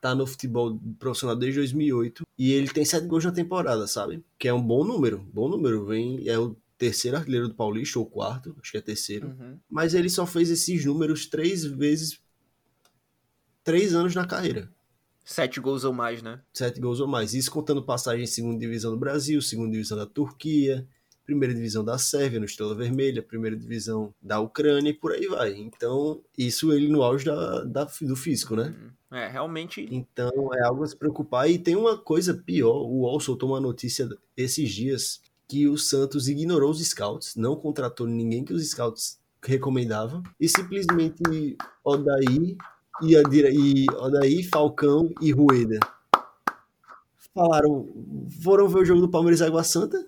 tá no futebol profissional desde 2008, e ele tem 7 gols na temporada, sabe? Que é um bom número, bom número. Vem, é o terceiro artilheiro do Paulista, ou quarto, acho que é terceiro. Uhum. Mas ele só fez esses números três vezes, três anos na carreira. Sete gols ou mais, né? Sete gols ou mais. Isso contando passagem em segunda divisão do Brasil, segunda divisão da Turquia, primeira divisão da Sérvia, no Estrela Vermelha, primeira divisão da Ucrânia e por aí vai. Então, isso ele no auge da, da- do físico, né? Uhum. É, realmente. Então, é algo a se preocupar. E tem uma coisa pior: o UOL soltou uma notícia esses dias que o Santos ignorou os scouts, não contratou ninguém que os scouts recomendavam, e simplesmente Odaí e, a dire- e Odaí, Falcão e Rueda falaram, foram ver o jogo do Palmeiras e Água Santa,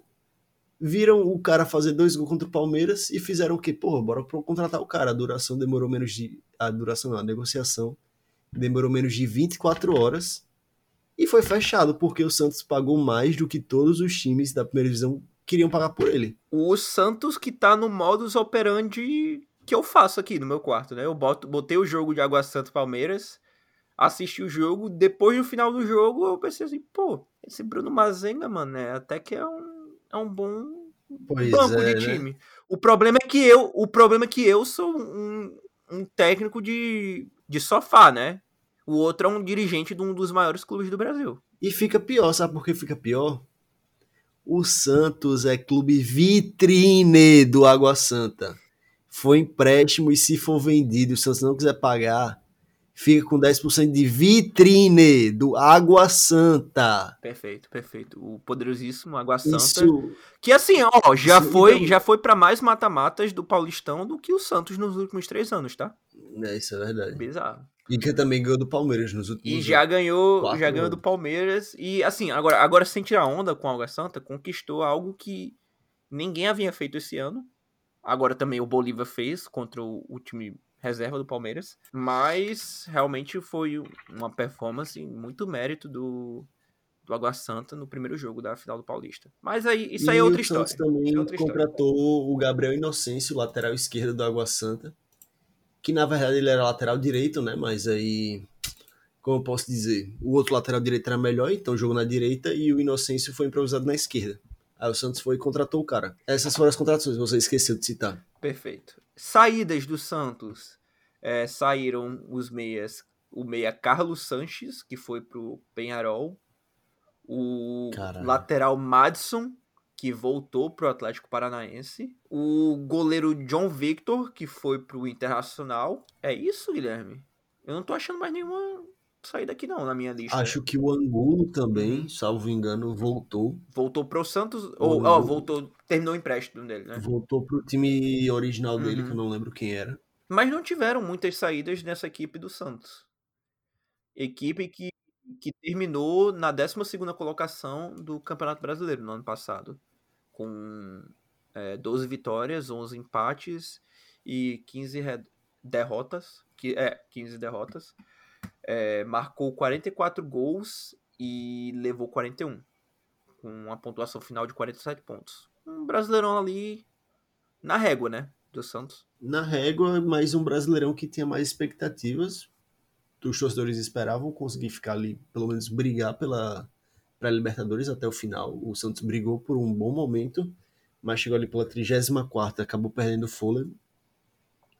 viram o cara fazer dois gols contra o Palmeiras e fizeram o quê? Porra, bora contratar o cara. A duração demorou menos de. A duração não, a negociação demorou menos de 24 horas e foi fechado porque o Santos pagou mais do que todos os times da primeira divisão queriam pagar por ele. O Santos que tá no modus operandi que eu faço aqui no meu quarto, né? Eu boto, botei o jogo de Água Santa Palmeiras, assisti o jogo, depois no final do jogo eu pensei assim, pô, esse Bruno Mazenga, mano, é, até que é um, é um bom Pois banco é, de né? time. O problema é que eu, o problema é que eu sou um, um técnico de, de sofá, né? O outro é um dirigente de um dos maiores clubes do Brasil. E fica pior, sabe por que fica pior? O Santos é clube vitrine do Água Santa. Foi empréstimo e se for vendido o Santos não quiser pagar, fica com 10% de vitrine do Água Santa. Perfeito, perfeito. O poderosíssimo Água Santa. Isso, Que assim, ó, já Isso, foi, então- já foi para mais mata-matas do Paulistão do que o Santos nos últimos três anos, tá? é, isso é verdade. Bizarro. E que também ganhou do Palmeiras nos últimos E já ganhou, já ganhou anos. do Palmeiras e assim, agora, agora sem tirar onda com o Água Santa, conquistou algo que ninguém havia feito esse ano. Agora também o Bolívar fez contra o, o time reserva do Palmeiras, mas realmente foi uma performance muito mérito do do Água Santa no primeiro jogo da final do Paulista. Mas aí isso aí é outra o história. Santos também é outra história. contratou o Gabriel Inocêncio, lateral esquerdo do Água Santa, que na verdade ele era lateral direito, né? Mas aí, como eu posso dizer, o outro lateral direito era melhor, então jogou na direita e o Inocêncio foi improvisado na esquerda. Aí o Santos foi e contratou o cara. Essas foram as contratações, você esqueceu de citar. Perfeito. Saídas do Santos. É, saíram os meias. O meia Carlos Sanches, que foi pro Penharol. O Caralho. lateral Madison, que voltou pro Atlético Paranaense. O goleiro John Victor, que foi pro Internacional. É isso, Guilherme? Eu não tô achando mais nenhuma saída aqui não na minha lista. Acho que o Angulo também, salvo engano, voltou. Voltou pro Santos. Ou, O- ó, voltou. Terminou o empréstimo dele, né? Voltou pro time original dele, Uhum. que eu não lembro quem era. Mas não tiveram muitas saídas nessa equipe do Santos. Equipe que que terminou na 12 colocação do Campeonato Brasileiro no ano passado, com é, 12 vitórias, 11 empates e 15 derrotas, que, é, 15 derrotas. É, marcou 44 gols e levou 41, com uma pontuação final de 47 pontos. Um brasileirão ali na régua, né? Do Santos. Na régua, mas um brasileirão que tinha mais expectativas. Os torcedores esperavam conseguir ficar ali, pelo menos brigar pela para Libertadores até o final. O Santos brigou por um bom momento, mas chegou ali pela 34 acabou perdendo o fôlego.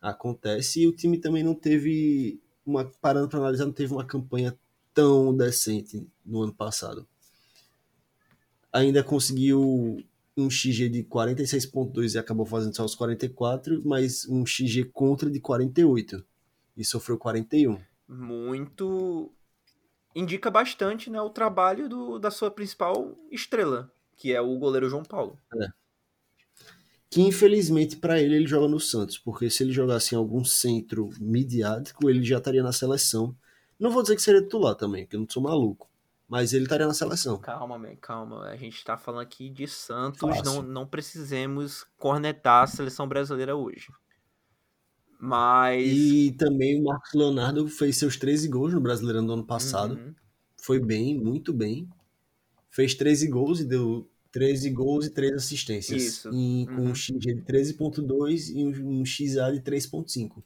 Acontece. E o time também não teve uma parando para analisar, não teve uma campanha tão decente no ano passado. Ainda conseguiu um XG de 46.2 e acabou fazendo só os 44, mas um XG contra de 48 e sofreu 41. Muito indica bastante, né, o trabalho do, da sua principal estrela, que é o goleiro João Paulo. É. Que infelizmente para ele ele joga no Santos, porque se ele jogasse em algum centro midiático, ele já estaria na seleção. Não vou dizer que seria titular também, porque eu não sou maluco mas ele estaria na seleção. Calma, man, calma. A gente tá falando aqui de Santos, não, não precisemos cornetar a seleção brasileira hoje. Mas. E também o Marcos Leonardo fez seus 13 gols no Brasileirão do ano passado. Uhum. Foi bem, muito bem. Fez 13 gols e deu 13 gols e 3 assistências. Isso. E, com uhum. um XG de 13.2 e um, um XA de 3.5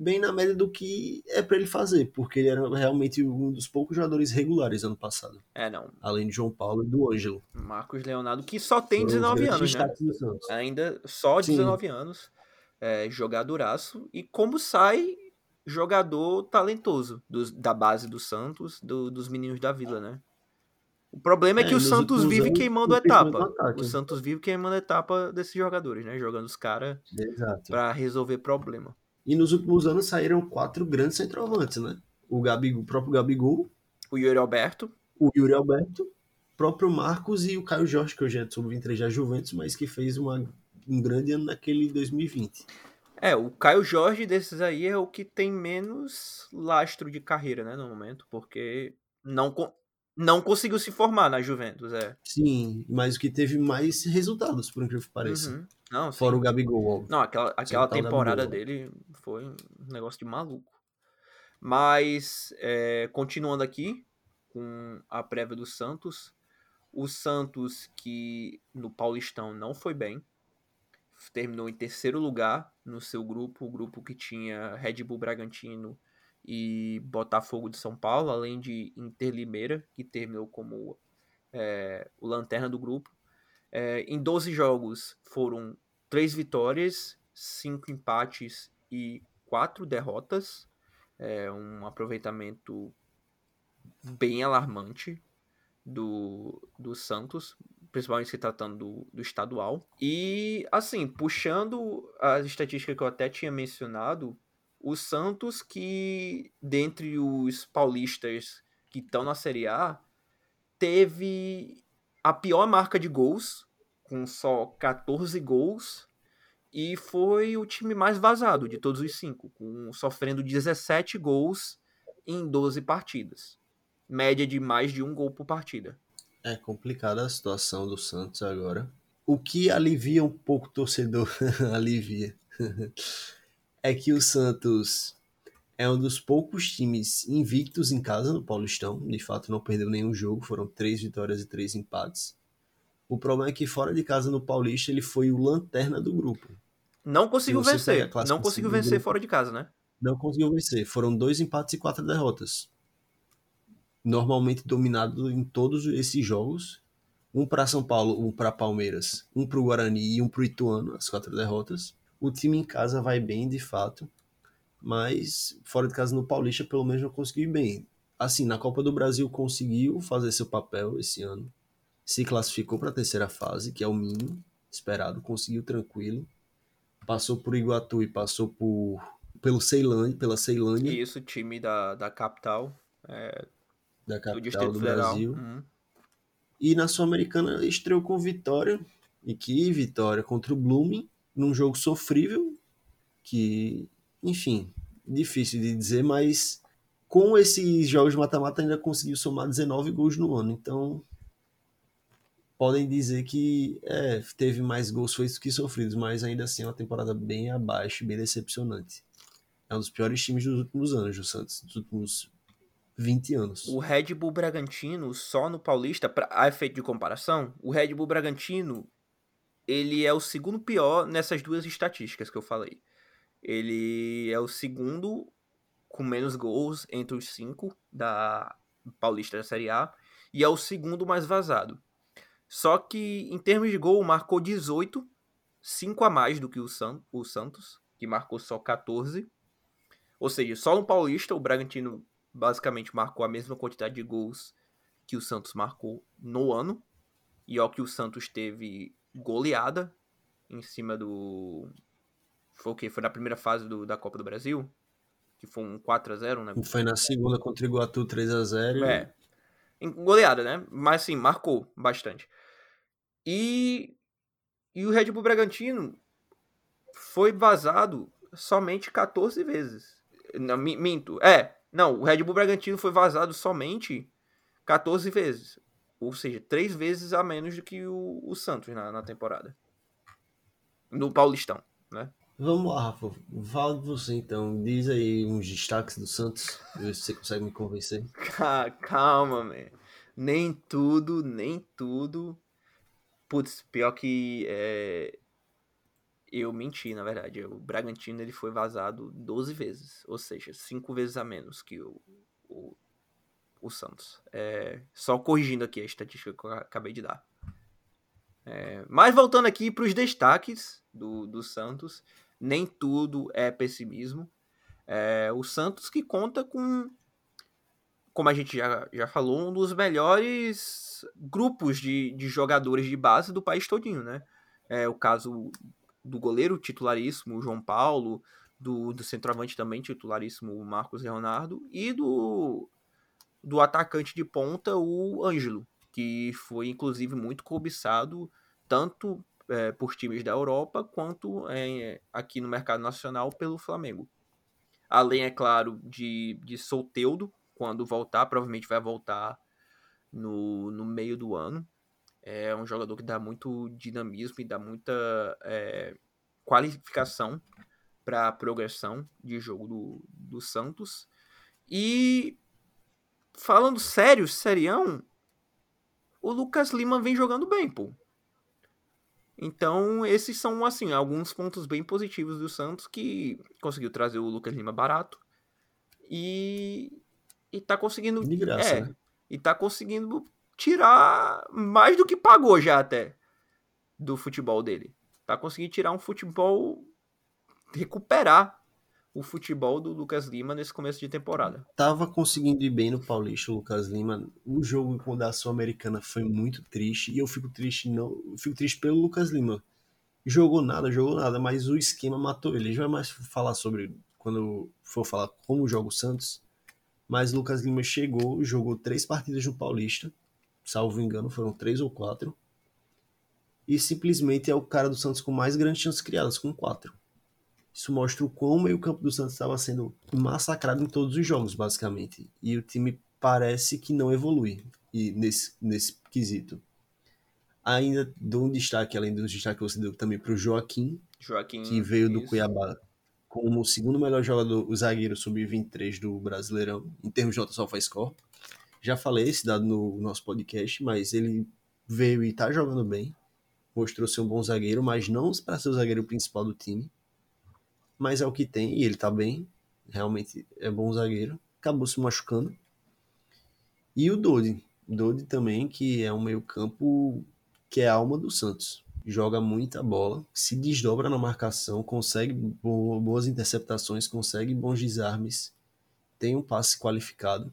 bem na média do que é para ele fazer, porque ele era realmente um dos poucos jogadores regulares ano passado. É, não. Além de João Paulo e do Ângelo. Marcos Leonardo, que só tem 19 anos, né? Ainda só 19 Sim. anos. É, jogadoraço. E como sai jogador talentoso do, da base do Santos, do, dos meninos da Vila, né? O problema é, é que o Santos vive queimando etapa. O Santos vive queimando etapa desses jogadores, né? Jogando os caras para resolver problema. E nos últimos anos saíram quatro grandes centroavantes, né? O, Gabigol, o próprio Gabigol. O Yuri Alberto. O Yuri Alberto. O próprio Marcos e o Caio Jorge, que hoje é sub-23 da Juventus, mas que fez uma, um grande ano naquele 2020. É, o Caio Jorge desses aí é o que tem menos lastro de carreira, né, no momento, porque não, não conseguiu se formar na Juventus, é. Sim, mas o que teve mais resultados, por incrível que pareça. Uhum. Não, Fora o Gabigol. Não, aquela, aquela temporada dele foi um negócio de maluco. Mas, é, continuando aqui com a prévia do Santos, o Santos que no Paulistão não foi bem, terminou em terceiro lugar no seu grupo, o grupo que tinha Red Bull Bragantino, e Botafogo de São Paulo, além de Inter Limeira, que terminou como é, o lanterna do grupo. É, em 12 jogos foram 3 vitórias, 5 empates e 4 derrotas. É um aproveitamento bem alarmante do, do Santos, principalmente se tratando do, do estadual. E, assim, puxando as estatísticas que eu até tinha mencionado, o Santos, que dentre os paulistas que estão na Série A, teve a pior marca de gols, com só 14 gols, e foi o time mais vazado de todos os cinco, com, sofrendo 17 gols em 12 partidas. Média de mais de um gol por partida. É complicada a situação do Santos agora. O que alivia um pouco o torcedor, alivia, é que o Santos é um dos poucos times invictos em casa no Paulistão. De fato, não perdeu nenhum jogo, foram três vitórias e três empates. O problema é que fora de casa no Paulista ele foi o lanterna do grupo. Não conseguiu vencer. Não conseguiu vencer grupo, fora de casa, né? Não conseguiu vencer. Foram dois empates e quatro derrotas. Normalmente dominado em todos esses jogos. Um para São Paulo, um para Palmeiras, um para o Guarani e um para o Ituano, as quatro derrotas. O time em casa vai bem, de fato, mas fora de casa no Paulista, pelo menos não conseguiu ir bem. Assim, na Copa do Brasil conseguiu fazer seu papel esse ano, se classificou para a terceira fase, que é o mínimo esperado, conseguiu tranquilo, passou por Iguatu e passou por pelo Ceilândia, pela Ceilândia. Isso, time da, da capital, é, da capital do, do Brasil. Uhum. E na Sul-Americana estreou com vitória, e que vitória contra o Blooming, num jogo sofrível, que, enfim, difícil de dizer, mas com esses jogos de mata-mata ainda conseguiu somar 19 gols no ano. Então, podem dizer que é, teve mais gols feitos que sofridos, mas ainda assim é uma temporada bem abaixo, bem decepcionante. É um dos piores times dos últimos anos do Santos, dos últimos 20 anos. O Red Bull Bragantino, só no Paulista, pra, a efeito de comparação, o Red Bull Bragantino, ele é o segundo pior nessas duas estatísticas que eu falei. Ele é o segundo com menos gols entre os cinco da Paulista da Série A e é o segundo mais vazado. Só que em termos de gol, marcou 18, 5 a mais do que o, San, o Santos, que marcou só 14. Ou seja, só no Paulista o Bragantino basicamente marcou a mesma quantidade de gols que o Santos marcou no ano. E ó que o Santos teve goleada em cima do. Foi o quê? Foi na primeira fase do, da Copa do Brasil? Que foi um 4x0, né? Foi na segunda contra o Iguatu 3x0. É. Goleada, né? Mas sim, marcou bastante. E, e o Red Bull Bragantino foi vazado somente 14 vezes. Não, minto. É, não, o Red Bull Bragantino foi vazado somente 14 vezes. Ou seja, três vezes a menos do que o, o Santos na, na temporada. No Paulistão, né? Vamos lá, Rafa. Fala de você então. Diz aí uns destaques do Santos. Ver se você consegue me convencer. Calma, man. Nem tudo, nem tudo. Putz, pior que é... eu menti, na verdade. O Bragantino ele foi vazado 12 vezes. Ou seja, 5 vezes a menos que o, o o Santos. É, só corrigindo aqui a estatística que eu acabei de dar. É, mas voltando aqui para os destaques do, do Santos, nem tudo é pessimismo. É, o Santos que conta com, como a gente já, já falou, um dos melhores grupos de, de jogadores de base do país todinho, né? É o caso do goleiro titularíssimo, João Paulo, do, do centroavante também titularíssimo, Marcos Leonardo, e do do atacante de ponta, o Ângelo, que foi inclusive muito cobiçado tanto é, por times da Europa quanto é, aqui no mercado nacional pelo Flamengo. Além, é claro, de, de Solteudo, quando voltar, provavelmente vai voltar no, no meio do ano. É um jogador que dá muito dinamismo e dá muita é, qualificação para a progressão de jogo do, do Santos. E falando sério, serião, o Lucas Lima vem jogando bem, pô. Então, esses são, assim, alguns pontos bem positivos do Santos que conseguiu trazer o Lucas Lima barato e, e tá conseguindo. De graça, é, né? E tá conseguindo tirar mais do que pagou já até do futebol dele. Tá conseguindo tirar um futebol. recuperar o futebol do Lucas Lima nesse começo de temporada. Tava conseguindo ir bem no Paulista, o Lucas Lima. O jogo com a Sul-Americana foi muito triste. E eu fico triste, não. Fico triste pelo Lucas Lima. Jogou nada, jogou nada, mas o esquema matou ele. A gente vai mais falar sobre quando for falar como joga o Santos. Mas o Lucas Lima chegou, jogou três partidas no Paulista. Salvo engano, foram três ou quatro. E simplesmente é o cara do Santos com mais grandes chances criadas, com quatro. Isso mostra o quão o meio-campo do Santos estava sendo massacrado em todos os jogos, basicamente. E o time parece que não evolui e nesse, nesse quesito. Ainda dou um destaque, além do destaque que você deu também para o Joaquim, Joaquim, que veio do isso. Cuiabá como o segundo melhor jogador, o zagueiro sub-23 do Brasileirão, em termos de nota SofaScore. Já falei esse dado no nosso podcast, mas ele veio e está jogando bem. Mostrou ser um bom zagueiro, mas não para ser o zagueiro principal do time mas é o que tem e ele tá bem. Realmente é bom zagueiro. Acabou se machucando. E o Dodi. Dodi também, que é um meio-campo que é a alma do Santos. Joga muita bola, se desdobra na marcação, consegue boas interceptações, consegue bons desarmes, tem um passe qualificado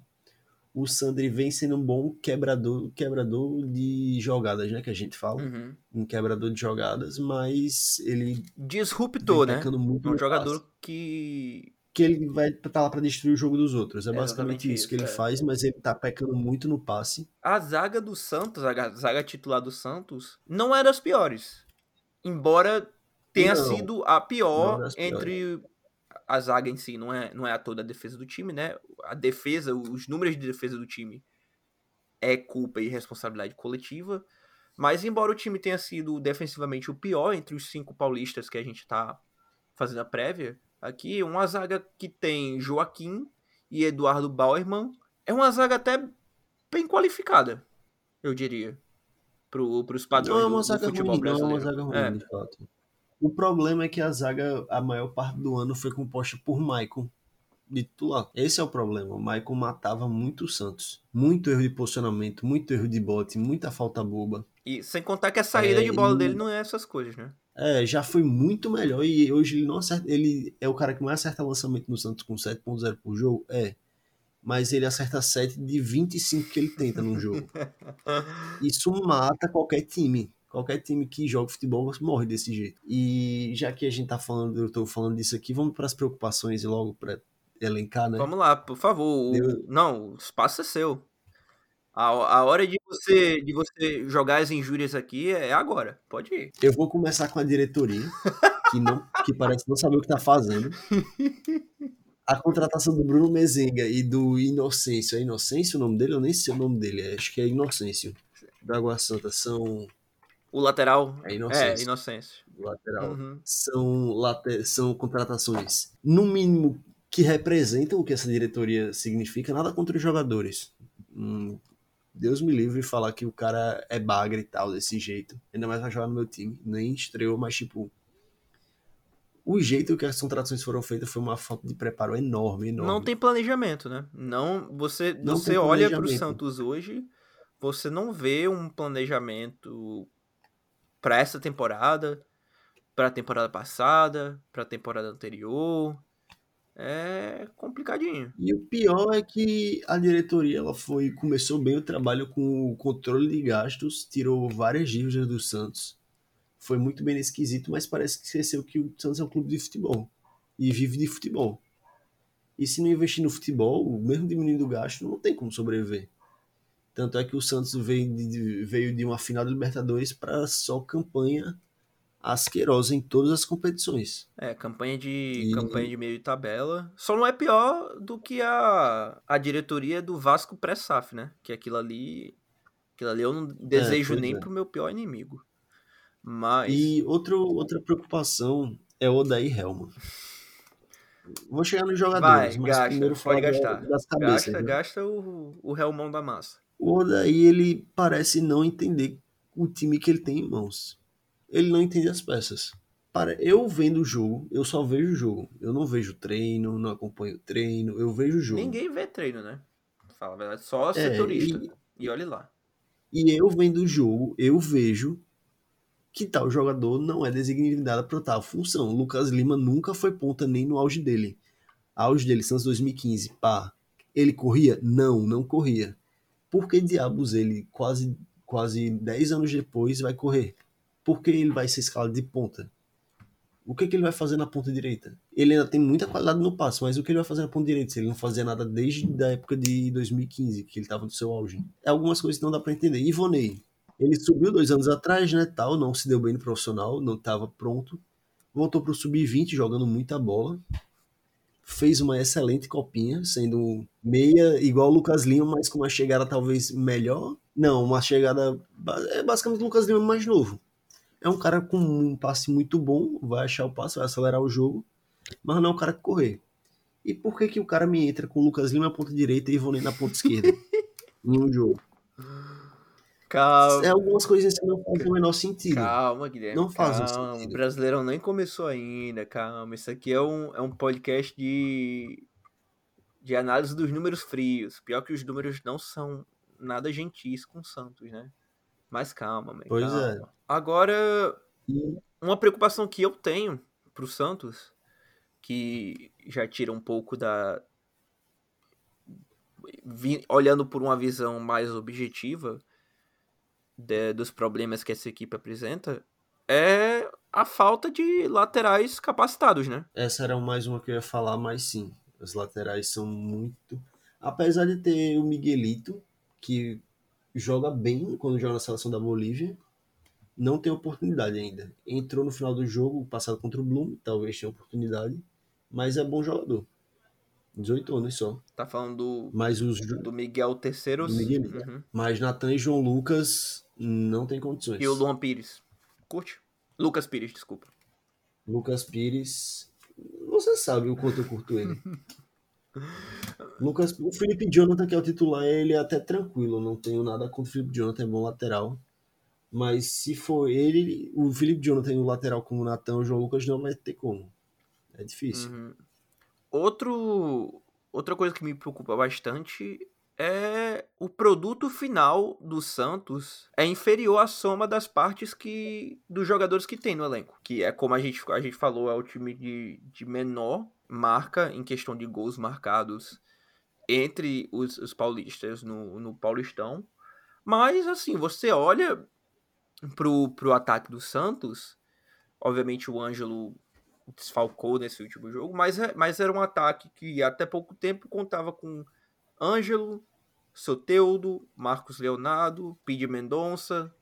o Sandri vem sendo um bom quebrador, quebrador de jogadas, né? Que a gente fala. Uhum. Um quebrador de jogadas, mas ele. Disruptor, né? muito Um no jogador passe. que. Que ele vai estar lá para destruir o jogo dos outros. É É basicamente isso que ele é. faz, mas ele tá pecando muito no passe. A zaga do Santos, a zaga titular do Santos, não é das piores. Embora tenha Não, sido a pior é entre a zaga em si não é, não é a toda a defesa do time, né? A defesa, os números de defesa do time é culpa e responsabilidade coletiva. Mas embora o time tenha sido defensivamente o pior entre os cinco paulistas que a gente tá fazendo a prévia, aqui uma zaga que tem Joaquim e Eduardo Bauerman é uma zaga até bem qualificada, eu diria, para os padrões não é uma do, zaga do futebol ruim, brasileiro. Não é uma zaga ruim, É. de fato. O problema é que a zaga, a maior parte do ano, foi composta por Maicon de titular. Esse é o problema. O Maicon matava muito o Santos. Muito erro de posicionamento, muito erro de bote, muita falta boba. E sem contar que a saída É, de bola ele- dele não é essas coisas, né? É, já foi muito melhor e hoje ele não acerta. Ele é o cara que mais acerta lançamento no Santos com 7.0 por jogo? É. Mas ele acerta 7 de 25 que ele tenta num jogo. Isso mata qualquer time. Qualquer time que joga futebol morre desse jeito. E já que a gente tá falando, eu tô falando disso aqui, vamos para as preocupações e logo para elencar, né? Vamos lá, por favor. Deu- Não, o espaço é seu. A, a hora de você, de você jogar as injúrias aqui é agora. Pode ir. Eu vou começar com a diretoria, que não que parece não saber o que tá fazendo. A contratação do Bruno Mezenga e do Inocêncio. É Inocêncio o nome dele? Eu nem sei o nome dele. Acho que é Inocêncio. Do Água Santa. São. O lateral. É É, Inocêncio. inocência. Lateral. Uhum. São, late- são contratações, no mínimo, que representam o que essa diretoria significa. Nada contra os jogadores. Hum, Deus me livre de falar que o cara é bagre e tal, desse jeito. Ainda mais vai jogar no meu time. Nem estreou, mas tipo. O jeito que as contratações foram feitas foi uma falta de preparo enorme, enorme. Não tem planejamento, né? Não, você, Não você olha para o planejamento. Santos hoje, você não vê um planejamento para essa temporada, para a temporada passada, para a temporada anterior. É complicadinho. E o pior é que a diretoria ela foi começou bem o trabalho com o controle de gastos, tirou várias dívidas do Santos. Foi muito bem nesse quesito, mas parece que esqueceu que o Santos é um clube de futebol e vive de futebol. E se não investir no futebol, mesmo diminuindo o gasto, não tem como sobreviver. Tanto é que o Santos veio de, veio de uma final da Libertadores para só campanha asquerosa em todas as competições. É, campanha de E- campanha de meio de tabela. Só não é pior do que a, a diretoria do Vasco pré-SAF, né? Que aquilo ali. Aquilo ali eu não desejo pois nem é. pro meu pior inimigo. Mas. E outro, outra preocupação é o Odair Helman. Vou chegar nos jogadores, Vai, mas gasta, primeiro falar gastar. das cabeças. Gasta, né? gasta o, o Helmão da massa. O Odair, ele parece não entender o time que ele tem em mãos. Ele não entende as peças. Para eu vendo o jogo, eu só vejo o jogo. Eu não vejo treino, não acompanho o treino, eu vejo o jogo. Ninguém vê treino, né? Fala a verdade, só É, setorista. e- E olhe lá. E eu vendo o jogo, eu vejo que tal jogador não é designado para tal função. O Lucas Lima nunca foi ponta nem no auge dele. Auge dele, Santos 2015, pá. Ele corria? Não, não corria. Por que diabos ele, quase, quase 10 anos depois, vai correr? Por que ele vai ser escalado de ponta? O que, que ele vai fazer na ponta direita? Ele ainda tem muita qualidade no passe, mas o que ele vai fazer na ponta direita se ele não fazia nada desde a época de 2015, que ele estava no seu auge? É algumas coisas que não dá pra entender. Ivonei, ele subiu dois anos atrás, né, tal, não se deu bem no profissional, não estava pronto. Voltou pro sub-20 jogando muita bola. Fez uma excelente copinha, sendo meia igual o Lucas Lima, mas com uma chegada talvez melhor. Não, uma chegada é basicamente o Lucas Lima mais novo. É um cara com um passe muito bom, vai achar o passe, vai acelerar o jogo, mas não é um cara que correr. E por que que o cara me entra com o Lucas Lima na ponta direita e Ivonei na ponta esquerda em um jogo? Calma, É algumas coisas que não fazem o menor sentido. calma, Guilherme. Não faz um calma. sentido. O Brasileirão nem começou ainda, calma. Isso aqui é um, é um podcast de, de análise dos números frios. Pior que os números não são nada gentis com o Santos, né? Mas calma, man, Pois calma. é. Agora, uma preocupação que eu tenho pro Santos, que já tira um pouco da. olhando por uma visão mais objetiva de- dos problemas que essa equipe apresenta, é a falta de laterais capacitados, né? essa era mais uma que eu ia falar, mas sim, as laterais são muito. Apesar de ter o Miguelito, que joga bem quando joga na seleção da Bolívia, não tem oportunidade ainda. Entrou no final do jogo, passado contra o Bloom, talvez tenha oportunidade, mas é bom jogador. 18 anos só. Tá falando do, Mas os do Miguel Terceiros. Miguel, Uhum. mas Natan e João Lucas não tem condições. E o Luan Pires. Curte? Lucas Pires, desculpa. Lucas Pires, você sabe o quanto eu curto ele. Lucas, o Felipe Jonathan, que é o titular, ele é até tranquilo, não tenho nada contra o Felipe Jonathan, é bom lateral. Mas se for ele, o Felipe Jonathan e o lateral como o Natan, o João Lucas não vai ter como. É difícil. Uhum. Outro, outra coisa que me preocupa bastante é o produto final do Santos é inferior à soma das partes que dos jogadores que tem no elenco. Que é como a gente, a gente falou, é o time de, de menor marca em questão de gols marcados entre os, os paulistas no, no Paulistão. Mas, assim, você olha pro, pro ataque do Santos, obviamente o Ângelo desfalcou nesse último jogo, mas, é- mas era um ataque que até pouco tempo contava com Ângelo, Soteudo, Marcos Leonardo, Pide Mendonça.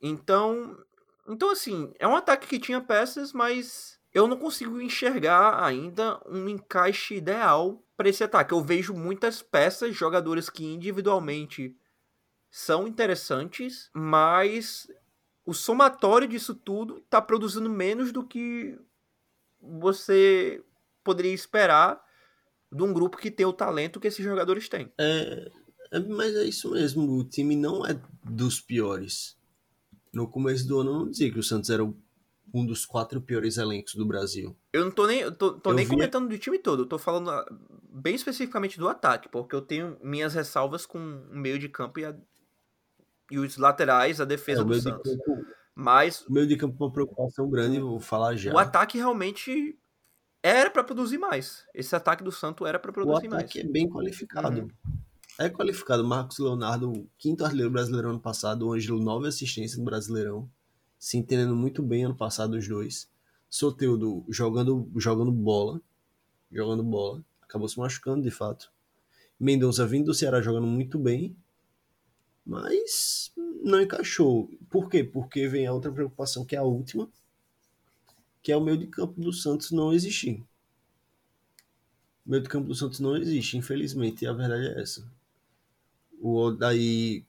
Então, então assim, é um ataque que tinha peças, mas eu não consigo enxergar ainda um encaixe ideal para esse ataque. Eu vejo muitas peças, jogadores que individualmente são interessantes, mas o somatório disso tudo tá produzindo menos do que você poderia esperar de um grupo que tem o talento que esses jogadores têm. É, é- mas é isso mesmo, o time não é dos piores. No começo do ano eu não dizia que o Santos era um dos quatro piores elencos do Brasil. Eu não tô nem, eu tô, tô Eu nem vi- comentando do time todo, eu tô falando ah, bem especificamente do ataque, porque eu tenho minhas ressalvas com o meio de campo e, a- e os laterais, a É, defesa o do meio de Santos. campo, Mas o meio de campo é uma preocupação grande, vou falar já. o ataque realmente era pra produzir mais. Esse ataque do Santos era pra O produzir mais. ataque é bem qualificado. Uhum. É qualificado. Marcos Leonardo, quinto artilheiro brasileiro ano passado. O Ângelo, nove assistências no Brasileirão. Se entendendo muito bem ano passado os dois. Soteudo jogando, jogando bola. Jogando bola. Acabou se machucando, de fato. Mendonça vindo do Ceará jogando muito bem. Mas não encaixou. Por quê? Porque vem a outra preocupação, que é a última. Que é o meio de campo do Santos não existir. O meio de campo do Santos não existe, infelizmente, e a verdade é essa. O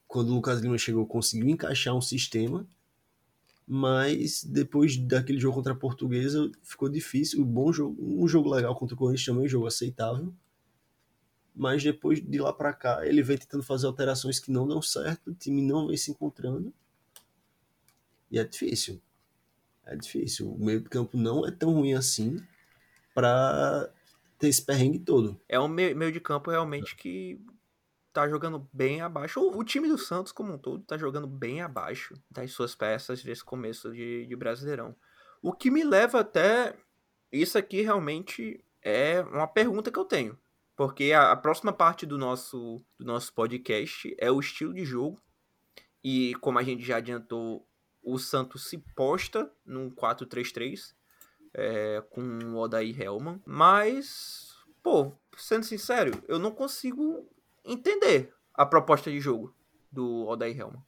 quando o Lucas Lima chegou, conseguiu encaixar um sistema, mas depois daquele jogo contra a Portuguesa ficou difícil. Um bom jogo, um jogo legal contra o Corinthians também, um jogo aceitável. Mas depois de lá pra cá, ele vem tentando fazer alterações que não dão certo, o time não vem se encontrando. E é difícil. É difícil. O meio de campo não é tão ruim assim pra ter esse perrengue todo. É um meio, de campo realmente que tá jogando bem abaixo. O, o time do Santos, como um todo, tá jogando bem abaixo das suas peças desse começo de, de Brasileirão. O que me leva até. Isso aqui realmente é uma pergunta que eu tenho. Porque a, a próxima parte do nosso, do nosso podcast é o estilo de jogo. E como a gente já adiantou, o Santos se posta num 4-3-3 é, com o Odair Helman. Mas, pô, sendo sincero, eu não consigo entender a proposta de jogo do Odair Helman.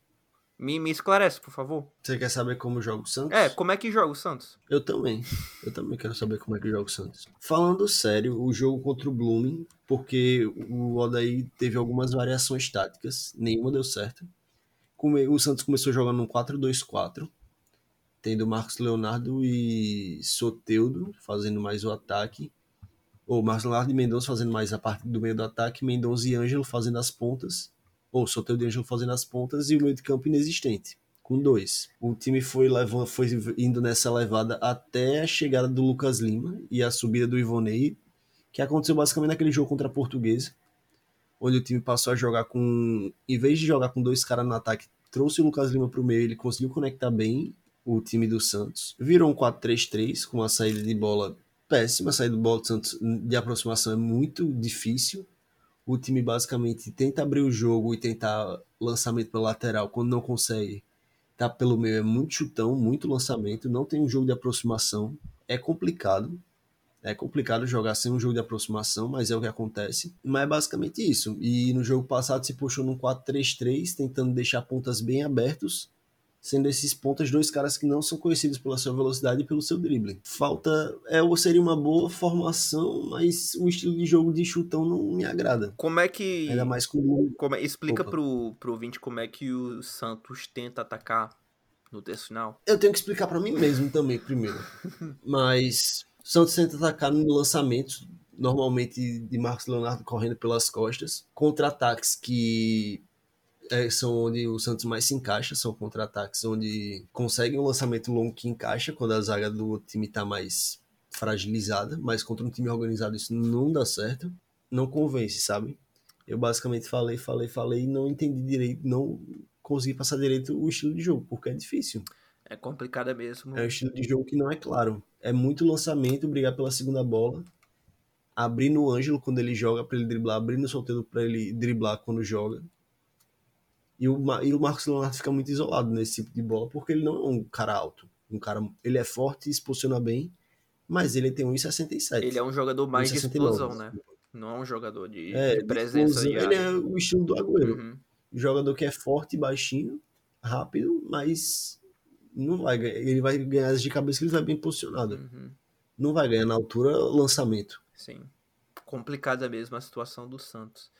Me, me esclarece, por favor. Você quer saber como joga o Santos? É, como é que joga o Santos? Eu também. Eu também quero saber como é que joga o Santos. Falando sério, o jogo contra o Blooming, porque o Odaí teve algumas variações táticas, nenhuma deu certo. O Santos começou jogando no 4-2-4, tendo Marcos Leonardo e Soteudo fazendo mais o ataque. Ou Marcos Leonardo e Mendonça fazendo mais a parte do meio do ataque, Mendonça e Ângelo fazendo as pontas. Ou Soteudo e Ângelo fazendo as pontas e o meio de campo inexistente com dois. O time foi levando, foi indo nessa levada até a chegada do Lucas Lima e a subida do Ivonei, que aconteceu basicamente naquele jogo contra a Portuguesa, onde o time passou a jogar com, em vez de jogar com dois caras no ataque, trouxe o Lucas Lima para o meio, ele conseguiu conectar bem o time do Santos. Virou um 4-3-3 com uma saída de bola péssima, a saída de bola do Santos de aproximação é muito difícil. O time basicamente tenta abrir o jogo e tentar lançamento pela lateral, quando não consegue, tá pelo meio é muito chutão, muito lançamento, não tem um jogo de aproximação, é complicado. É complicado jogar sem um jogo de aproximação, mas é o que acontece. Mas é basicamente isso. E no jogo passado se puxou num 4-3-3, tentando deixar pontas bem abertos sendo esses pontas dois caras que não são conhecidos pela sua velocidade e pelo seu drible. Falta é ou seria uma boa formação, mas o estilo de jogo de chutão não me agrada. Como é que Ainda mais com como é- explica Opa. pro pro ouvinte como é que o Santos tenta atacar no terço final? Eu tenho que explicar pra mim mesmo também, primeiro. Mas o Santos tenta atacar no lançamento, normalmente de Marcos Leonardo correndo pelas costas. Contra-ataques que é, são onde o Santos mais se encaixa, são contra-ataques onde conseguem um lançamento longo que encaixa quando a zaga do time tá mais fragilizada, mas contra um time organizado isso não dá certo. Não convence, sabe? Eu basicamente falei, falei, falei e não entendi direito, não consegui passar direito o estilo de jogo, porque é difícil. É complicada mesmo. É um estilo de jogo que não é claro. É muito lançamento, brigar pela segunda bola, abrir no Ângelo quando ele joga para ele driblar, abrir no solteiro para ele driblar quando joga. E o, e o Marcos Leonardo fica muito isolado nesse tipo de bola, porque ele não é um cara alto. Um cara, ele é forte, se posiciona bem, mas ele tem 1,67. Ele é um jogador mais de 1,69. explosão, né? Não é um jogador de, É, de de presença. de ele é o estilo do Agüero. Uhum. jogador que é forte, baixinho, rápido, mas não vai. Ele vai ganhar de cabeça que ele vai bem posicionado. Uhum. Não vai ganhar na altura lançamento. Sim. Complicada mesmo a situação do Santos.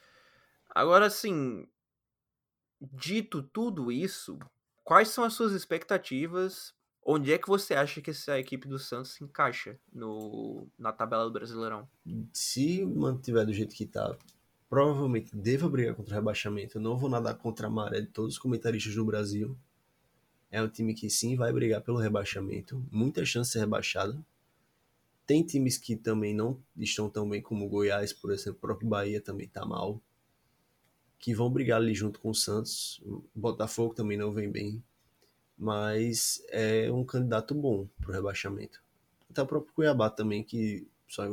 Agora, assim, dito tudo isso, quais são as suas expectativas? Onde é que você acha que essa equipe do Santos se encaixa no, na tabela do Brasileirão? Se mantiver do jeito que tá, provavelmente deva brigar contra o rebaixamento. Eu não vou nadar contra a maré de todos os comentaristas do Brasil. É um time que sim vai brigar pelo rebaixamento. Muita chance de ser rebaixado. Tem times que também não estão tão bem como o Goiás, por exemplo. O próprio Bahia também tá mal. Que vão brigar ali junto com o Santos. O Botafogo também não vem bem. Mas é um candidato bom pro rebaixamento. Até o próprio Cuiabá também, que só,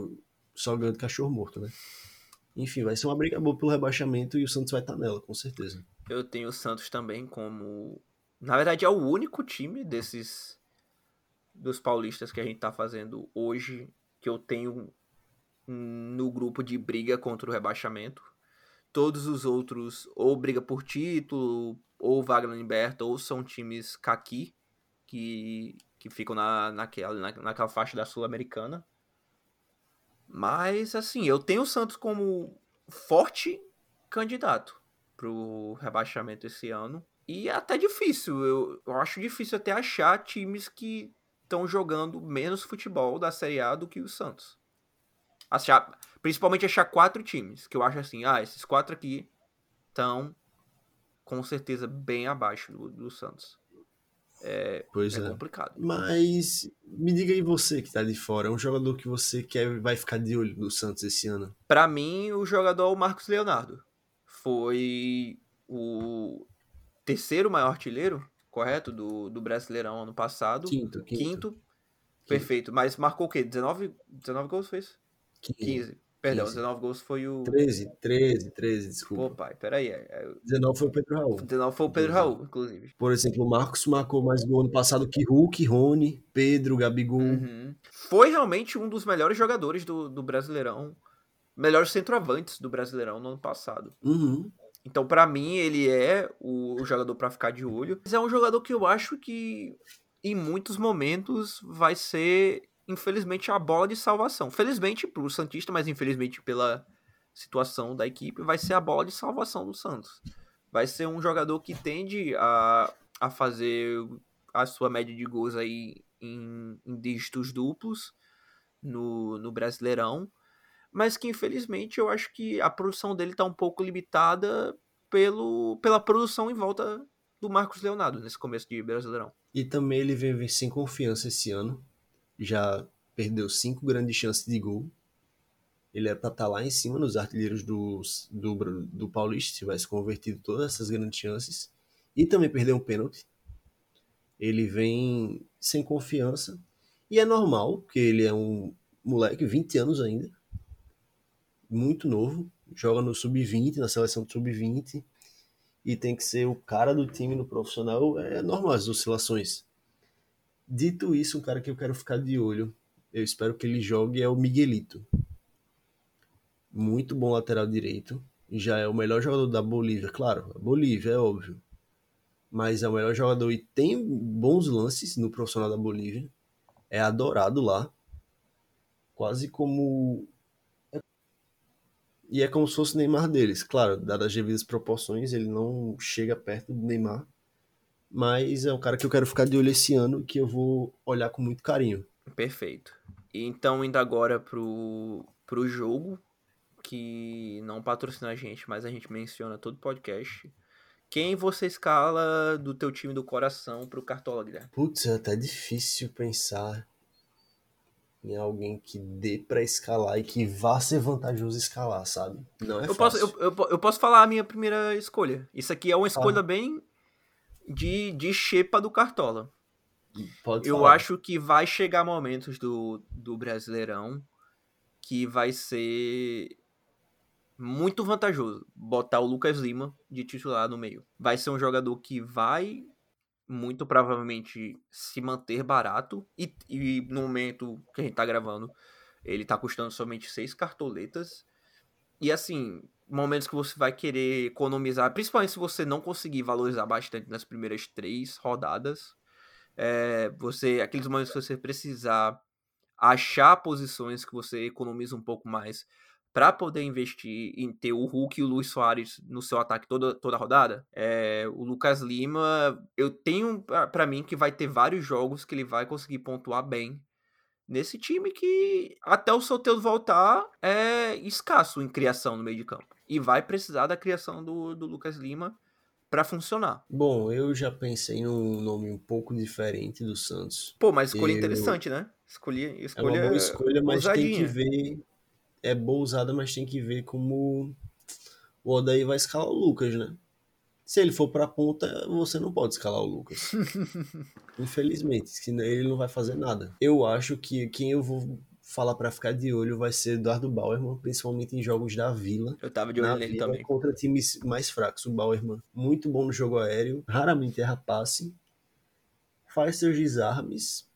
só ganha de cachorro morto, né? Enfim, vai ser uma briga boa pelo rebaixamento e o Santos vai estar nela, com certeza. Eu tenho o Santos também como. Na verdade, é o único time desses. dos paulistas que a gente tá fazendo hoje que eu tenho no grupo de briga contra o rebaixamento. Todos os outros, ou briga por título, ou na Liberta, ou são times caqui, que, que ficam na, naquela, na, naquela faixa da Sul-Americana. Mas, assim, eu tenho o Santos como forte candidato pro rebaixamento esse ano. E é até difícil. Eu, eu acho difícil até achar times que estão jogando menos futebol da Série A do que o Santos. Achar, principalmente achar quatro times, que eu acho assim, ah, esses quatro aqui estão com certeza bem abaixo do, do Santos. Pois É é. complicado. Mas me diga aí você que tá de fora, é um jogador que você quer vai ficar de olho no Santos esse ano? Pra mim, o jogador é o Marcos Leonardo. Foi o terceiro maior artilheiro, correto? Do, do Brasileirão ano passado. Quinto, quinto. Quinto. Perfeito. Mas marcou o quê? 19, 19 gols fez? 15. Perdão, 15. 19 gols foi o. 13, 13, 13, Pô, desculpa. pai, peraí. é- é- 19 foi o Pedro Raul. 19 foi o Pedro Raul, inclusive. Por exemplo, o Marcos marcou mais gol ano passado que Hulk, Rony, Pedro, Gabigol. Uhum. Foi realmente um dos melhores jogadores do, do Brasileirão. Melhores centroavantes do Brasileirão no ano passado. Uhum. Então, pra mim, ele é o, o jogador pra ficar de olho. Mas é um jogador que eu acho que, em muitos momentos, vai ser, infelizmente, a bola de salvação. Felizmente pro Santista, mas infelizmente pela situação da equipe, vai ser a bola de salvação do Santos. Vai ser um jogador que tende a, a fazer a sua média de gols aí em, em dígitos duplos no, no Brasileirão mas que infelizmente eu acho que a produção dele tá um pouco limitada pelo, pela produção em volta do Marcos Leonardo nesse começo de Brasileirão. E também ele vem sem confiança esse ano. Já perdeu cinco grandes chances de gol. Ele é pra estar lá em cima nos artilheiros do, do, do Paulista, se tivesse convertido todas essas grandes chances. E também perdeu um pênalti. Ele vem sem confiança. E é normal, porque ele é um moleque, 20 anos ainda. Muito novo. Joga no sub-20, na seleção do sub-20 e tem que ser o cara do time no profissional, é normal as oscilações. Dito isso, um cara que eu quero ficar de olho, eu espero que ele jogue, é o Miguelito. Muito bom lateral direito, já é o melhor jogador da Bolívia, claro, a Bolívia, é óbvio. mas é o melhor jogador e tem bons lances no profissional da Bolívia. É adorado lá. Quase como. E é como se fosse o Neymar deles. Claro, dadas as devidas proporções, ele não chega perto do Neymar. Mas é um cara que eu quero ficar de olho esse ano que eu vou olhar com muito carinho. Perfeito. Então, indo agora pro, pro jogo, que não patrocina a gente, mas a gente menciona todo podcast. Quem você escala do teu time do coração pro Cartola, Guilherme? Putz, é até difícil pensar em alguém que dê para escalar e que vá ser vantajoso escalar, sabe? Não é eu fácil. Posso, eu, eu, eu, posso falar a minha primeira escolha. Isso aqui é uma escolha ah. bem de, de xepa do Cartola. Pode eu falar. acho que vai chegar momentos do, do Brasileirão que vai ser muito vantajoso botar o Lucas Lima de titular no meio. Vai ser um jogador que vai muito provavelmente se manter barato e, e no momento que a gente tá gravando ele tá custando somente seis cartoletas e assim momentos que você vai querer economizar principalmente se você não conseguir valorizar bastante nas primeiras três rodadas é, você aqueles momentos que você precisar achar posições que você economiza um pouco mais para poder investir em ter o Hulk e o Luiz Soares no seu ataque toda, toda a rodada, é, o Lucas Lima, eu tenho para mim que vai ter vários jogos que ele vai conseguir pontuar bem nesse time que até o Soteldo voltar é escasso em criação no meio de campo. E vai precisar da criação do, do Lucas Lima para funcionar. Bom, eu já pensei num nome um pouco diferente do Santos. Pô, mas escolha eu... interessante, né? Escolhi, escolha é uma boa escolha, mas ousadinha. tem que ver é boa usada, mas tem que ver como o Odaí vai escalar o Lucas, né? Se ele for pra ponta, você não pode escalar o Lucas. Infelizmente, senão ele não vai fazer nada. Eu acho que quem eu vou falar para ficar de olho vai ser Eduardo Bauerman, principalmente em jogos da Vila. Eu tava de olho nele também. Contra times mais fracos. O Bauerman, muito bom no jogo aéreo, raramente erra passe, faz seus desarmes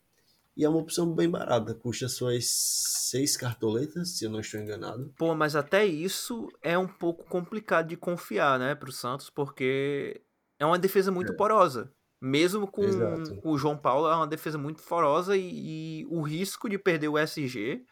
e é uma opção bem barata, custa suas seis cartoletas, se eu não estou enganado. Pô, mas até isso é um pouco complicado de confiar, né, pro Santos, porque é uma defesa muito é. porosa. Mesmo com, o João Paulo, é uma defesa muito forosa e, e o risco de perder o SG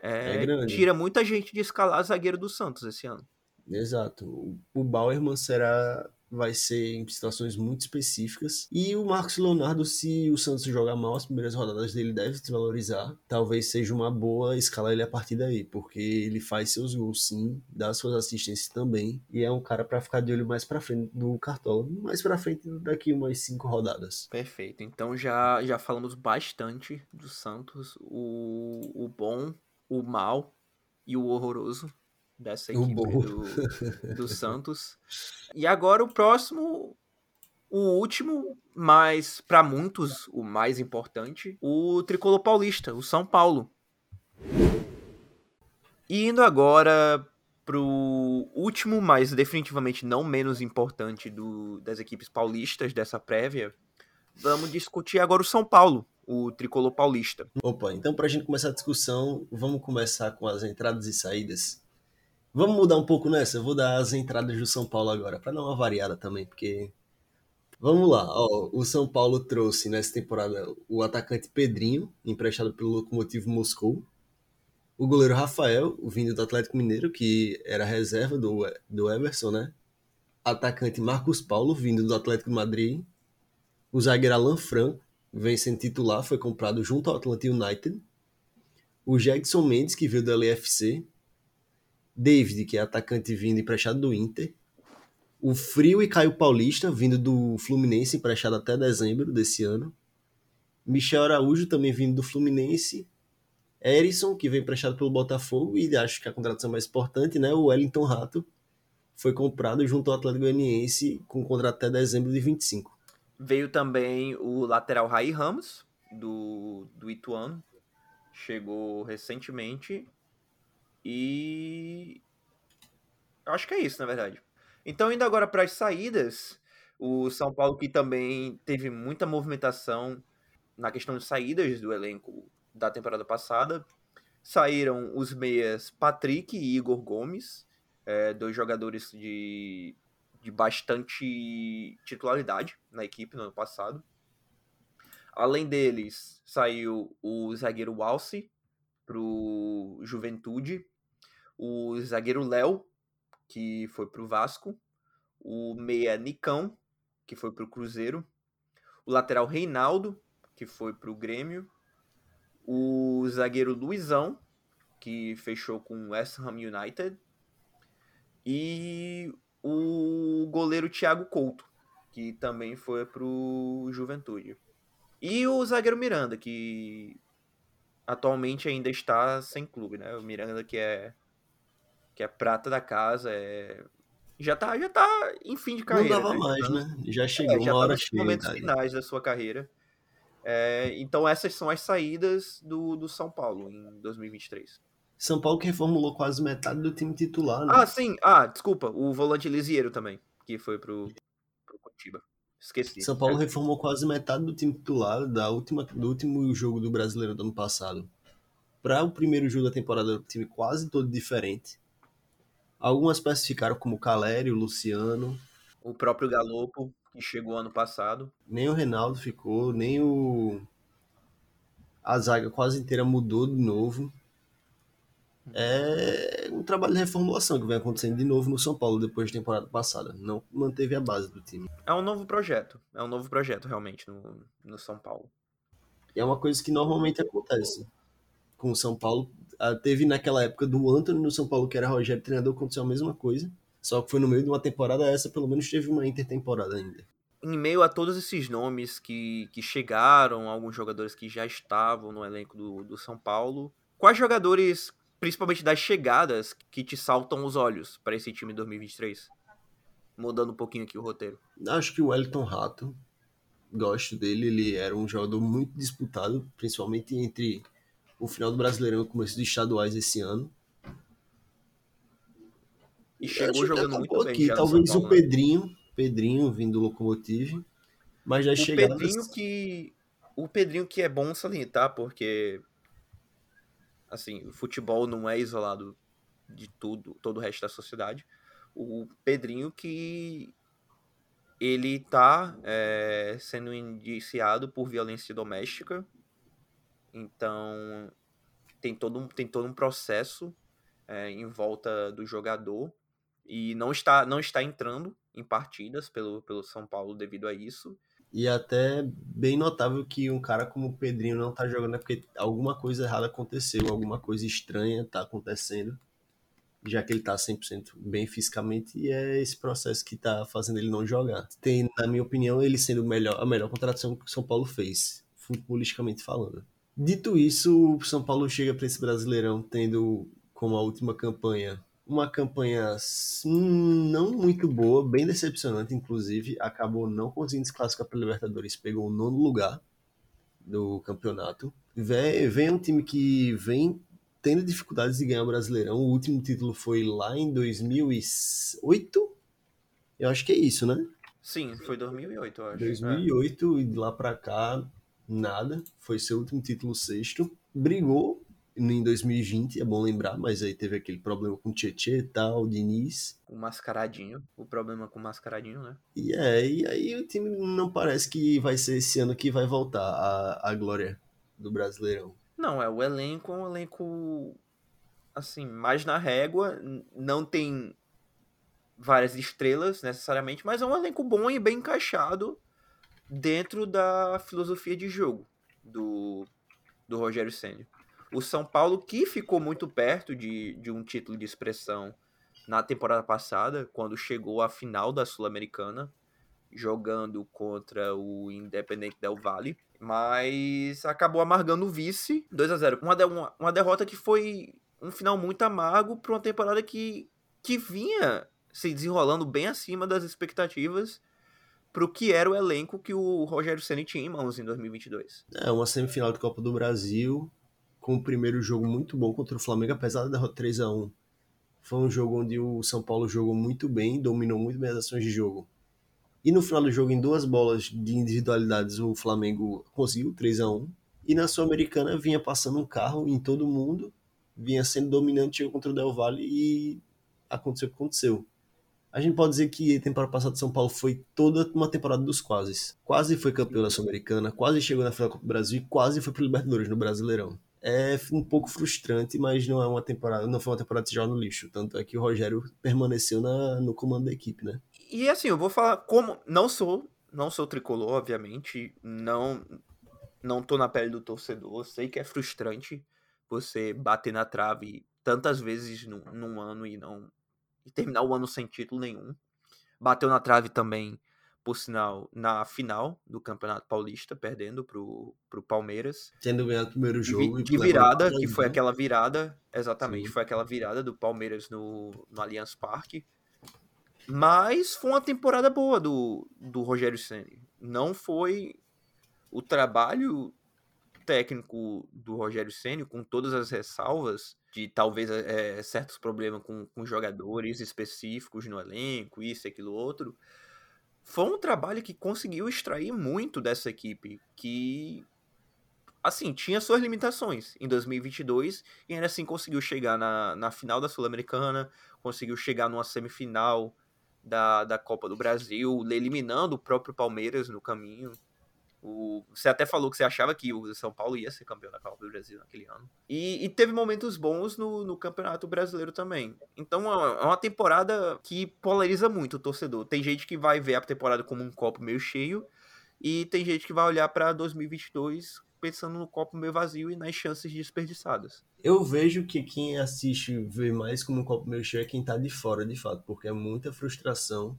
é, é tira muita gente de escalar zagueiro do Santos esse ano. Exato. O Bauerman será vai ser em situações muito específicas. E o Marcos Leonardo, se o Santos jogar mal, as primeiras rodadas dele deve se valorizar. Talvez seja uma boa escalar ele a partir daí, porque ele faz seus gols sim, dá suas assistências também. E é um cara para ficar de olho mais para frente do Cartola, mais para frente daqui umas cinco rodadas. Perfeito. Então já, já falamos bastante do Santos, o, o bom, o mal e o horroroso dessa equipe do, do Santos. E agora o próximo, o último, mas para muitos o mais importante, o tricolor paulista, o São Paulo. E indo agora pro último, mas definitivamente não menos importante do, das equipes paulistas dessa prévia, vamos discutir agora o São Paulo, o tricolor paulista. Opa, então para a gente começar a discussão, vamos começar com as entradas e saídas. Vamos mudar um pouco nessa? Eu vou dar as entradas do São Paulo agora, para dar uma variada também, porque. Vamos lá, ó, o São Paulo trouxe nessa temporada o atacante Pedrinho, emprestado pelo Lokomotiv Moscou, o goleiro Rafael, vindo do Atlético Mineiro, que era reserva do, do Everson, né? Atacante Marcos Paulo, vindo do Atlético de Madrid, o zagueiro Alan Franco, vem sendo titular, foi comprado junto ao Atlanta United, o Jackson Mendes, que veio do LFC, David, que é atacante vindo emprestado do Inter. O Frio e Caio Paulista, vindo do Fluminense, emprestado até dezembro desse ano. Michel Araújo, também vindo do Fluminense. Erisson, que vem emprestado pelo Botafogo, e acho que a contratação mais importante, né? O Wellington Rato, foi comprado junto ao Atlético Goianiense com contrato até dezembro de 25. Veio também o lateral Rai Ramos, do, do Ituano. Chegou recentemente. E acho que é isso, na verdade. Então, indo agora para as saídas, o São Paulo que também teve muita movimentação na questão de saídas do elenco da temporada passada. Saíram os meias Patrick e Igor Gomes, é, dois jogadores de, de bastante titularidade na equipe no ano passado. Além deles, saiu o zagueiro Walsi pro Juventude, o zagueiro Léo, que foi pro Vasco, o meia Nicão, que foi pro Cruzeiro, o lateral Reinaldo, que foi pro Grêmio, o zagueiro Luizão, que fechou com o West Ham United, e o goleiro Thiago Couto, que também foi pro Juventude. E o zagueiro Miranda, que atualmente ainda está sem clube, né? O Miranda que é que é prata da casa, é já tá já tá em fim de carreira. Não dava né? mais, então, né? Já chegou é, já uma tá hora cheia. momentos cara. finais da sua carreira. É, então essas são as saídas do, do São Paulo em 2023. São Paulo que reformulou quase metade do time titular, né? Ah, sim. Ah, desculpa. O volante Lisieiro também, que foi pro, pro Curitiba. Esqueci. São Paulo É. reformou quase metade do time titular da última, do último jogo do Brasileiro do ano passado. Para o primeiro jogo da temporada, o time quase todo diferente. Algumas peças ficaram como o Caleri, o Luciano, O próprio Galopo, que chegou ano passado. nem o Reinaldo ficou, nem o. A zaga quase inteira mudou de novo. É um trabalho de reformulação que vem acontecendo de novo no São Paulo depois da temporada passada. Não manteve a base do time. É um novo projeto. É um novo projeto, realmente, no, no São Paulo. É uma coisa que normalmente acontece com o São Paulo. Teve naquela época do Antony no São Paulo, que era Rogério treinador, aconteceu a mesma coisa. Só que foi no meio de uma temporada, essa pelo menos teve uma intertemporada ainda. Em meio a todos esses nomes que, que chegaram, alguns jogadores que já estavam no elenco do, do São Paulo, quais jogadores, principalmente das chegadas, que te saltam os olhos para esse time de 2023? Mudando um pouquinho aqui o roteiro. Acho que o Wellington Rato, gosto dele, ele era um jogador muito disputado, principalmente entre o final do Brasileirão e o começo dos estaduais esse ano. E chegou que jogando muito bem. aqui, já no talvez São o Paulo, né? Pedrinho, Pedrinho vindo do Locomotive, mas já O. Pedrinho que. O Pedrinho que é bom salientar, porque. Assim, o futebol não é isolado de tudo, todo o resto da sociedade. O Pedrinho que. Ele tá é, sendo indiciado por violência doméstica. Então. Tem todo um, tem todo um processo é, em volta do jogador. E não está, não está entrando em partidas pelo, pelo São Paulo devido a isso. E até bem notável que um cara como o Pedrinho não tá jogando é porque alguma coisa errada aconteceu, alguma coisa estranha tá acontecendo, já que ele tá 100% bem fisicamente e é esse processo que tá fazendo ele não jogar. Tem, na minha opinião, ele sendo melhor, a melhor contratação que o São Paulo fez, futebolisticamente falando. Dito isso, o São Paulo chega para esse Brasileirão tendo como a última campanha uma campanha não muito boa, bem decepcionante, inclusive. Acabou não conseguindo se classificar para Libertadores, pegou o nono lugar do campeonato. Vem, vem um time que vem tendo dificuldades de ganhar o Brasileirão. O último título foi lá em 2008. Eu acho que é isso, né? Sim, foi 2008, eu acho. 2008 e de lá para cá nada. Foi seu último título sexto. Brigou em 2020, é bom lembrar, mas aí teve aquele problema com o Tietchan e tal, o Diniz. O mascaradinho. O problema com o mascaradinho, né? E é, e aí o time não parece que vai ser esse ano que vai voltar a, a glória do Brasileirão. Não, é o elenco, é um elenco assim, mais na régua, não tem várias estrelas necessariamente, mas é um elenco bom e bem encaixado dentro da filosofia de jogo do, do Rogério Ceni. O São Paulo, que ficou muito perto de, de um título de expressão na temporada passada, quando chegou à final da Sul-Americana, jogando contra o Independente Del Valle, mas acabou amargando o vice 2 a 0 uma, uma, uma derrota que foi um final muito amargo para uma temporada que, que vinha se desenrolando bem acima das expectativas pro que era o elenco que o Rogério Ceni tinha em mãos em 2022. É uma semifinal de Copa do Brasil, com o primeiro jogo muito bom contra o Flamengo, apesar da derrota 3 a 1 Foi um jogo onde o São Paulo jogou muito bem, dominou muito bem as ações de jogo. E no final do jogo, em duas bolas de individualidades, o Flamengo conseguiu 3 a 1 E na Sul-Americana vinha passando um carro em todo mundo, vinha sendo dominante contra o Del Valle e aconteceu o que aconteceu. A gente pode dizer que a temporada passada de São Paulo foi toda uma temporada dos quase. Quase foi campeão da Sul-Americana, quase chegou na final do Brasil e quase foi pro Libertadores no Brasileirão. É um pouco frustrante, mas não é uma temporada, não foi uma temporada de jogar no lixo. Tanto é que o Rogério permaneceu na, no comando da equipe, né? E assim, eu vou falar como não sou, não sou tricolor, obviamente, não não tô na pele do torcedor, sei que é frustrante você bater na trave tantas vezes num, num ano e não e terminar o ano sem título nenhum. Bateu na trave também, por sinal, na final do Campeonato Paulista, perdendo pro, pro Palmeiras. Tendo ganhado o primeiro jogo. De, de virada, que foi né? aquela virada, exatamente, Sim. foi aquela virada do Palmeiras no, no Allianz Parque. Mas foi uma temporada boa do, do Rogério Ceni. Não foi o trabalho técnico do Rogério Ceni, com todas as ressalvas de talvez é, certos problemas com, com jogadores específicos no elenco, isso, aquilo, outro, foi um trabalho que conseguiu extrair muito dessa equipe, que, assim, tinha suas limitações em 2022 e ainda assim conseguiu chegar na, na final da Sul-Americana, conseguiu chegar numa semifinal da, da Copa do Brasil, eliminando o próprio Palmeiras no caminho. O, você até falou que você achava que o São Paulo ia ser campeão da Copa do Brasil naquele ano. E, e teve momentos bons no, no, Campeonato Brasileiro também. Então é, é uma temporada que polariza muito o torcedor. Tem gente que vai ver a temporada como um copo meio cheio, e tem gente que vai olhar para 2022 pensando no copo meio vazio e nas chances desperdiçadas. Eu vejo que quem assiste vê mais como um copo meio cheio é quem tá de fora, de fato, porque é muita frustração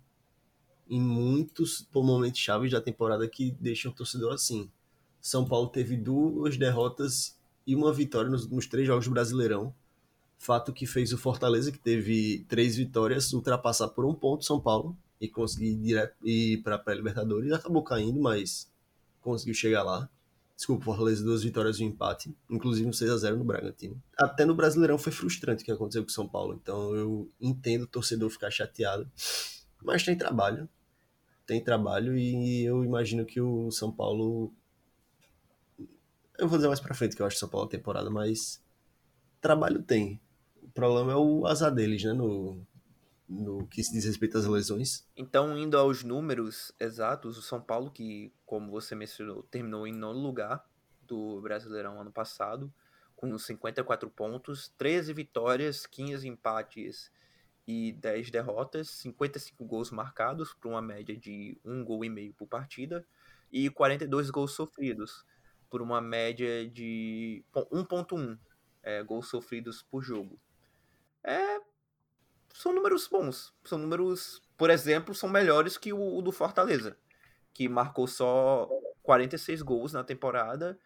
em muitos momentos chaves da temporada que deixam o torcedor assim. São Paulo teve duas derrotas e uma vitória nos, três jogos do Brasileirão. Fato que fez o Fortaleza, que teve três vitórias, ultrapassar por um ponto São Paulo e conseguir ir para a pré-Libertadores. Acabou caindo, mas conseguiu chegar lá. Desculpa, Fortaleza, duas vitórias e um empate, inclusive um 6x0 no Bragantino. Até no Brasileirão foi frustrante o que aconteceu com São Paulo, então eu entendo o torcedor ficar chateado. Mas tem trabalho, tem trabalho e eu imagino que o São Paulo. Eu vou dizer mais pra frente que eu acho o São Paulo é temporada, mas trabalho tem. O problema é o azar deles, né? No, no que se diz respeito às lesões. Então, indo aos números exatos, o São Paulo, que, como você mencionou, terminou em nono lugar do Brasileirão ano passado, com 54 pontos, 13 vitórias, 15 empates e 10 derrotas, 55 gols marcados, por uma média de 1 gol e meio por partida, e 42 gols sofridos, por uma média de 1.1 é, gols sofridos por jogo. É, são números bons. São números, por exemplo, são melhores que o, o do Fortaleza, que marcou só 46 gols na temporada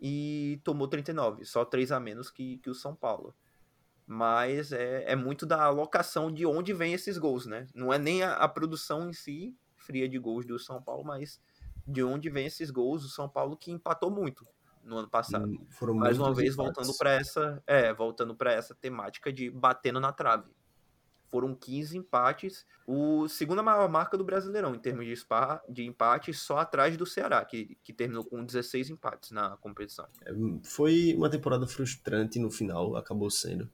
e tomou 39, só 3 a menos que, que o São Paulo mas é, é muito da alocação de onde vem esses gols, né? Não é nem a, a, produção em si, fria de gols do São Paulo, mas de onde vem esses gols do São Paulo que empatou muito no ano passado. Hum, foram Mais uma vez empates. voltando para essa, é, voltando para essa temática de batendo na trave. Foram 15 empates, o segunda maior marca do Brasileirão em termos de, spa, de empates, só atrás do Ceará, que, que terminou com 16 empates na competição. É, foi uma temporada frustrante no final, acabou sendo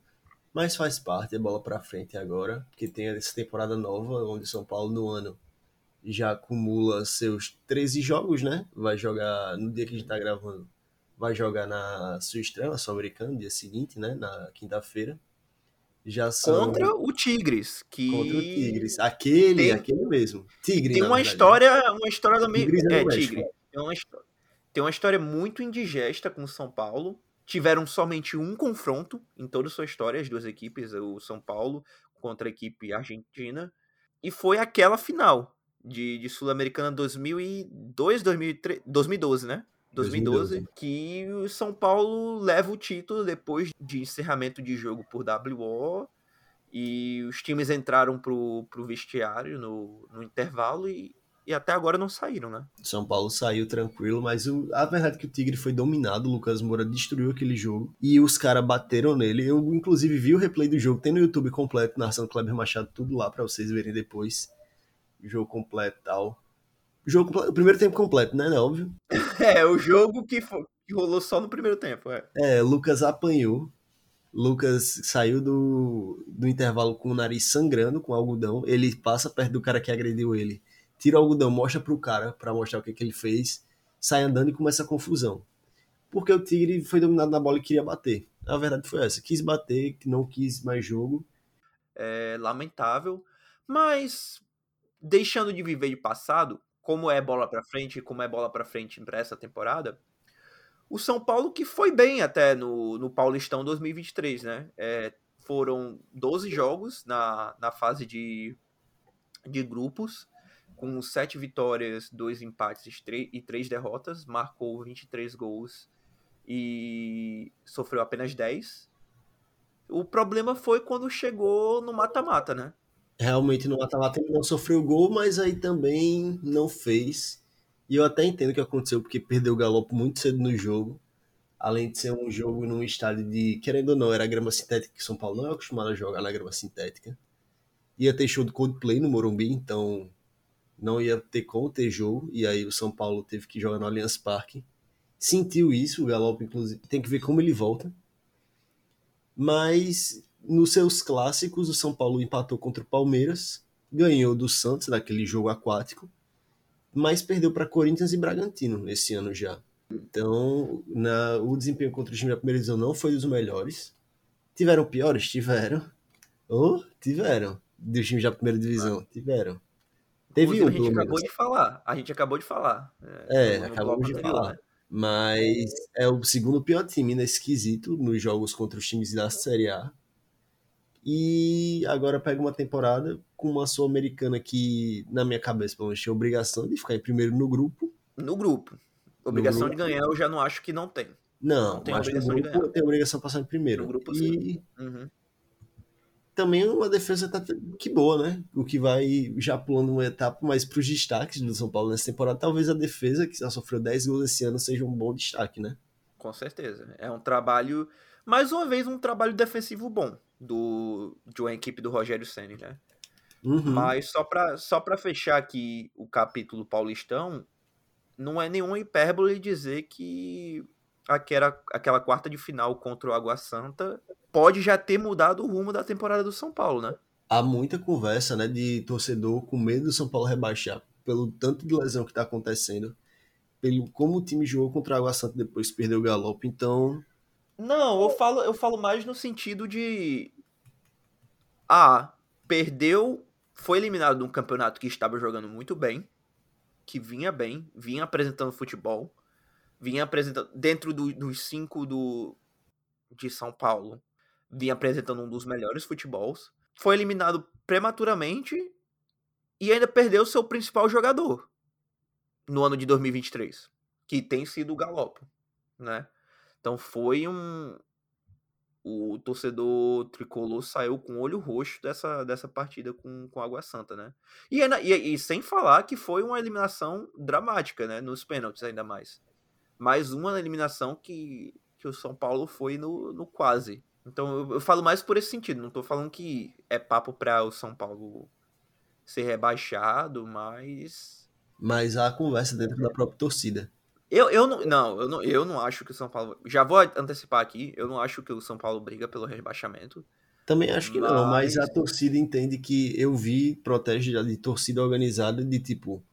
mas faz parte, é bola para frente agora, porque tem essa temporada nova, onde São Paulo no ano já acumula seus 13 jogos, né? Vai jogar, no dia que a gente tá gravando, vai jogar na sua estreia, na Sul-Americana, dia seguinte, né? Na quinta-feira. Já são... Contra o Tigres, que... Contra o Tigres, aquele, tem... aquele mesmo. Tigre, Tem uma verdade. história, uma história meio... É, é Tigre. Tem uma, tem uma história muito indigesta com o São Paulo, tiveram somente um confronto em toda a sua história, as duas equipes, o São Paulo contra a equipe argentina, e foi aquela final de, de Sul-Americana 2002, 2003, 2012, né? 2012, 2012, que o São Paulo leva o título depois de encerramento de jogo por WO e os times entraram pro, pro vestiário no, no intervalo e e até agora não saíram, né? São Paulo saiu tranquilo, mas o, a verdade é que o Tigre foi dominado, o Lucas Moura destruiu aquele jogo e os caras bateram nele. Eu, inclusive, vi o replay do jogo, tem no YouTube completo, narração Kleber Machado, tudo lá para vocês verem depois. Jogo completo e tal. Jogo completo, o primeiro tempo completo, né? É óbvio. É, o jogo que, foi, que rolou só no primeiro tempo, é. É, Lucas apanhou. Lucas saiu do, do intervalo com o nariz sangrando, com algodão. Ele passa perto do cara que agrediu ele, tira o algodão, mostra pro cara, para mostrar o que, que ele fez, sai andando e começa a confusão. Porque o Tigre foi dominado na bola e queria bater. A verdade foi essa: quis bater, não quis mais jogo. É lamentável, mas deixando de viver de passado, como é bola para frente, como é bola para frente para essa temporada, o São Paulo que foi bem até no, no Paulistão 2023, né? É, foram 12 jogos na, na fase de, de grupos, com 7 vitórias, 2 empates e 3 derrotas, marcou 23 gols e sofreu apenas 10. O problema foi quando chegou no mata-mata, né? Realmente no mata-mata ele não sofreu gol, mas aí também não fez. E eu até entendo o que aconteceu, porque perdeu o Galopo muito cedo no jogo. Além de ser um jogo num estádio de, querendo ou não, era grama sintética, que São Paulo não é acostumado a jogar na grama sintética. Ia ter show do Coldplay no Morumbi, então não ia ter como ter jogo. E aí o São Paulo teve que jogar no Allianz Parque. Sentiu isso, o Galopo, inclusive. Tem que ver como ele volta. Mas nos seus clássicos, o São Paulo empatou contra o Palmeiras, ganhou do Santos naquele jogo aquático mas perdeu para Corinthians e Bragantino esse ano já. Então, na, o desempenho contra o time da primeira divisão não foi dos melhores. Tiveram piores? Tiveram. Ou oh, tiveram. Dos times da primeira divisão? Ah. Tiveram. Teve um, a gente acabou de falar. A gente acabou de falar. É, é acabamos de falar. Né? Mas é o segundo pior time nesse quesito nos jogos contra os times da Série A. E agora pega uma temporada com uma Sul-Americana que, na minha cabeça, pelo menos, tinha obrigação de ficar em primeiro no grupo. No grupo. Obrigação no grupo. de ganhar eu já não acho que não tem. Não, não tem mas obrigação no grupo tem obrigação de passar em primeiro. No grupo, e uhum. Também uma defesa tá que boa, né? O que vai já pulando uma etapa, mas para os destaques do São Paulo nessa temporada, talvez a defesa, que já sofreu 10 gols esse ano, seja um bom destaque, né? Com certeza. É um trabalho, mais uma vez, um trabalho defensivo bom do, de uma equipe do Rogério Senna, né? Uhum. Mas só para só pra fechar aqui o capítulo paulistão, não é nenhuma hipérbole dizer que aquela, aquela quarta de final contra o Água Santa pode já ter mudado o rumo da temporada do São Paulo, né? Há muita conversa, né, de torcedor com medo do São Paulo rebaixar, pelo tanto de lesão que está acontecendo, pelo como o time jogou contra o Água Santa depois perdeu o Galope, então... Não, eu falo, eu falo mais no sentido de... Ah, perdeu foi eliminado de um campeonato que estava jogando muito bem, que vinha bem, vinha apresentando futebol, vinha apresentando dentro do, dos cinco do de São Paulo, vinha apresentando um dos melhores futebols, foi eliminado prematuramente e ainda perdeu seu principal jogador no ano de 2023, que tem sido o Galopo, né? Então foi um, o torcedor tricolor saiu com o olho roxo dessa, dessa partida com, com Água Santa, né? E, e, e, sem falar que foi uma eliminação dramática, né? Nos pênaltis, ainda mais. Mais uma eliminação que, que o São Paulo foi no, no quase. Então eu, eu falo mais por esse sentido. Não tô falando que é papo para o São Paulo ser rebaixado, mas. Mas há conversa dentro da própria torcida. Eu, eu, não, não, eu não, eu não acho que o São Paulo. Já vou antecipar aqui, eu não acho que o São Paulo briga pelo rebaixamento. Também acho que mas... não, mas a torcida entende que eu vi protestos de torcida organizada de tipo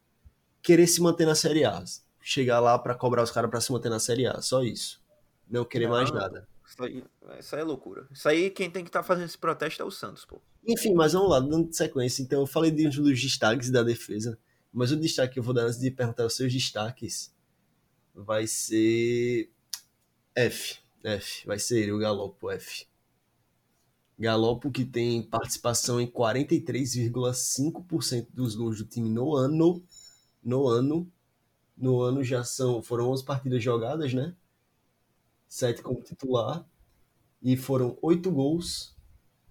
querer se manter na Série A. Chegar lá para cobrar os caras para se manter na Série A, só isso. Não querer não, mais nada. Isso aí, isso aí é loucura. Isso aí quem tem que estar tá fazendo esse protesto é o Santos, pô. Enfim, mas vamos lá, dando sequência. Então eu falei de um dos destaques da defesa, mas o destaque que eu vou dar antes de perguntar os seus destaques vai ser F. F. Vai ser ele, o Galopo F. Galopo que tem participação em 43,5% dos gols do time no ano. No ano. No ano já são, foram 11 partidas jogadas, né? 7 como titular. E foram 8 gols.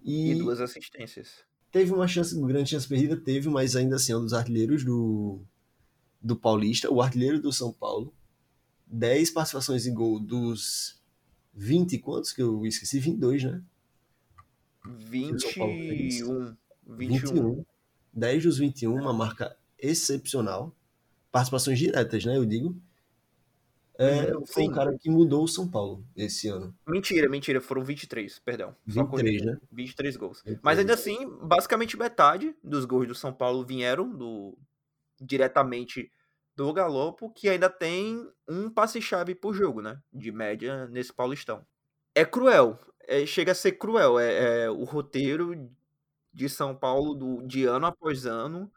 E, e duas assistências. Teve uma chance, uma grande chance perdida, teve, mas ainda assim é um dos artilheiros do, do Paulista, o artilheiro do São Paulo. 10 participações em gol dos 20, quantos que eu esqueci? 22, né? 21. 21. 10 dos 21, uma marca excepcional. Participações diretas, né? Eu digo. É, Uhum, foi sim. cara que mudou o São Paulo esse ano. Mentira, mentira, foram 23, perdão. Só 23, corrigindo. né? 23 gols. 23. Mas ainda assim, basicamente metade dos gols do São Paulo vieram do diretamente do Galopo, que ainda tem um passe-chave por jogo, né? De média nesse Paulistão. É cruel, é, chega a ser cruel. É, é o roteiro de São Paulo do, de ano após ano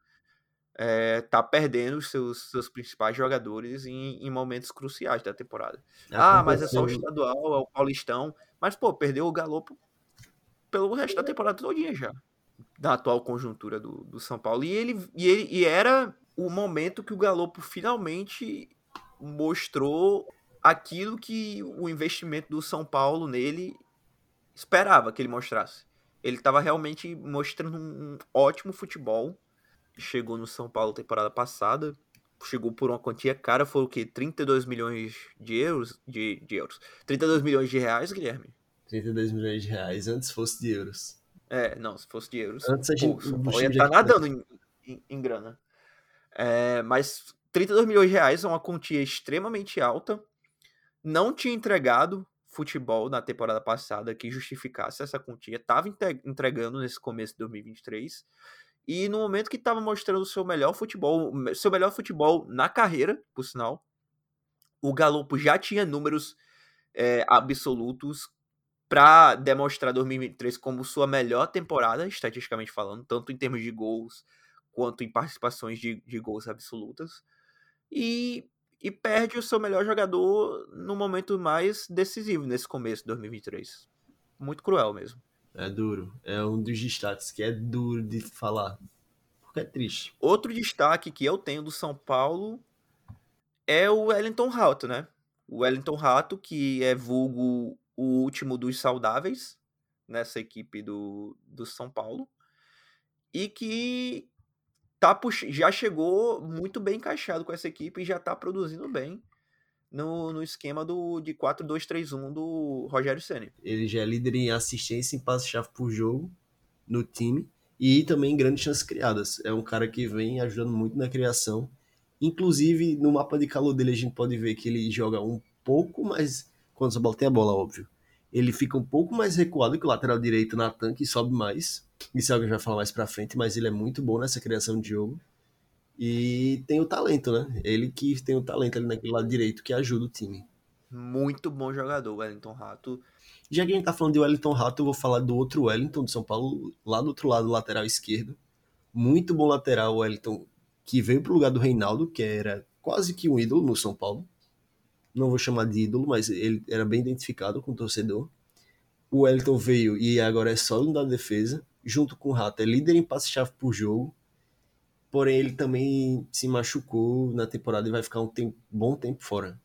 é, tá perdendo os seus, seus principais jogadores em, em momentos cruciais da temporada. Ah, mas é só o estadual, é o Paulistão. Mas, pô, perdeu o Galopo pelo resto da temporada todinha já. Da atual conjuntura do, do São Paulo. E ele, e ele e era o momento que o Galopo finalmente mostrou aquilo que o investimento do São Paulo nele esperava que ele mostrasse. Ele estava realmente mostrando um ótimo futebol. Chegou no São Paulo temporada passada. Chegou por uma quantia cara, foi o quê? 32 milhões de euros? De, de euros. 32 milhões de reais, Guilherme? 32 milhões de reais, antes fosse de euros. É, não, se fosse de euros. Antes a pô, gente- o time ia estar tinha- nadando em, em- em grana. É, mas 32 milhões de reais é uma quantia extremamente alta. Não tinha entregado futebol na temporada passada que justificasse essa quantia. Estava entregando nesse começo de 2023. E no momento que estava mostrando o seu melhor futebol, seu melhor futebol na carreira, por sinal, o Galopo já tinha números é, absolutos para demonstrar 2023 como sua melhor temporada, estatisticamente falando, tanto em termos de gols quanto em participações de, de gols absolutas. E, e perde o seu melhor jogador no momento mais decisivo nesse começo de 2023. Muito cruel mesmo. É duro. É um dos destaques que é duro de falar. Porque é triste. Outro destaque que eu tenho do São Paulo é o Wellington Rato, né? O Wellington Rato, que é vulgo o último dos saudáveis nessa equipe do, do São Paulo. E que tá pux... já chegou muito bem encaixado com essa equipe e já tá produzindo bem no, no esquema do, de 4-2-3-1 do Rogério Senna. Ele já é líder em assistência em passe-chave por jogo no time e também em grandes chances criadas. É um cara que vem ajudando muito na criação. Inclusive, no mapa de calor dele, a gente pode ver que ele joga um pouco mais. Quando São Paulo tem a bola, óbvio. Ele fica um pouco mais recuado que o lateral direito Natan, que sobe mais. Isso é algo que a gente vai falar mais pra frente, mas ele é muito bom nessa criação de jogo. E tem o talento, né? Ele que tem o talento ali naquele lado direito que ajuda o time. Muito bom jogador, Wellington Rato. Já que a gente tá falando de Wellington Rato, eu vou falar do outro Wellington do São Paulo, lá do outro lado, lateral esquerdo. Muito bom lateral, Wellington, que veio pro lugar do Reinaldo, que era quase que um ídolo no São Paulo. Não vou chamar de ídolo, mas ele era bem identificado com o torcedor. O Wellington veio e agora é sólido da defesa, junto com o Rato, é líder em passe-chave por jogo. Porém, ele também se machucou na temporada e vai ficar um tempo, bom tempo fora.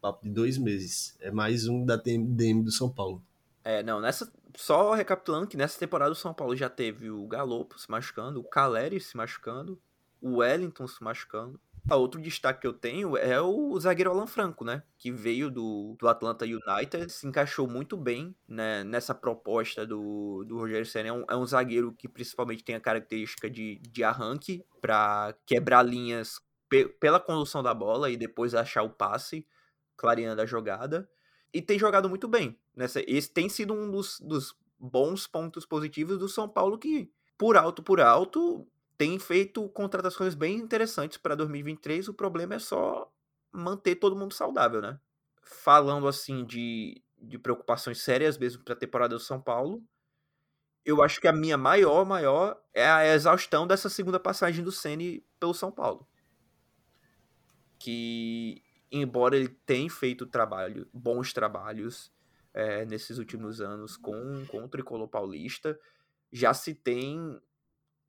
Papo de dois meses. É mais um da DM do São Paulo. É, não, nessa. Só recapitulando que nessa temporada o São Paulo já teve o Galopo se machucando, o Caleri se machucando, o Wellington se machucando. Ah, outro destaque que eu tenho é o zagueiro Alan Franco, né? Que veio do, do Atlanta United, se encaixou muito bem né, nessa proposta do, do Rogério Senna. É um, é um zagueiro que principalmente tem a característica de, de arranque para quebrar linhas pe pela condução da bola e depois achar o passe, clareando a jogada. E tem jogado muito bem. Nessa, esse tem sido um dos, dos bons pontos positivos do São Paulo que, por alto por alto, tem feito contratações bem interessantes para 2023. O problema é só manter todo mundo saudável, né? Falando assim de, de preocupações sérias mesmo para a temporada do São Paulo, eu acho que a minha maior, maior é a exaustão dessa segunda passagem do Ceni pelo São Paulo. Que, embora ele tenha feito trabalho, bons trabalhos é, nesses últimos anos com, com o Tricolor Paulista, já se tem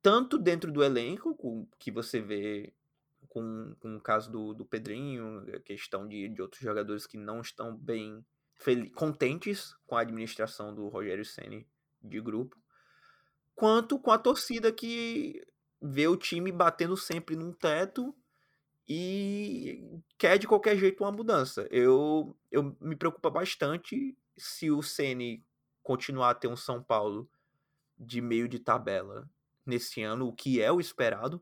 tanto dentro do elenco, com, que você vê com, com o caso do, do Pedrinho, a questão de, de outros jogadores que não estão bem contentes com a administração do Rogério Ceni de grupo, quanto com a torcida que vê o time batendo sempre num teto e quer de qualquer jeito uma mudança. Eu, eu me preocupa bastante se o Ceni continuar a ter um São Paulo de meio de tabela nesse ano, o que é o esperado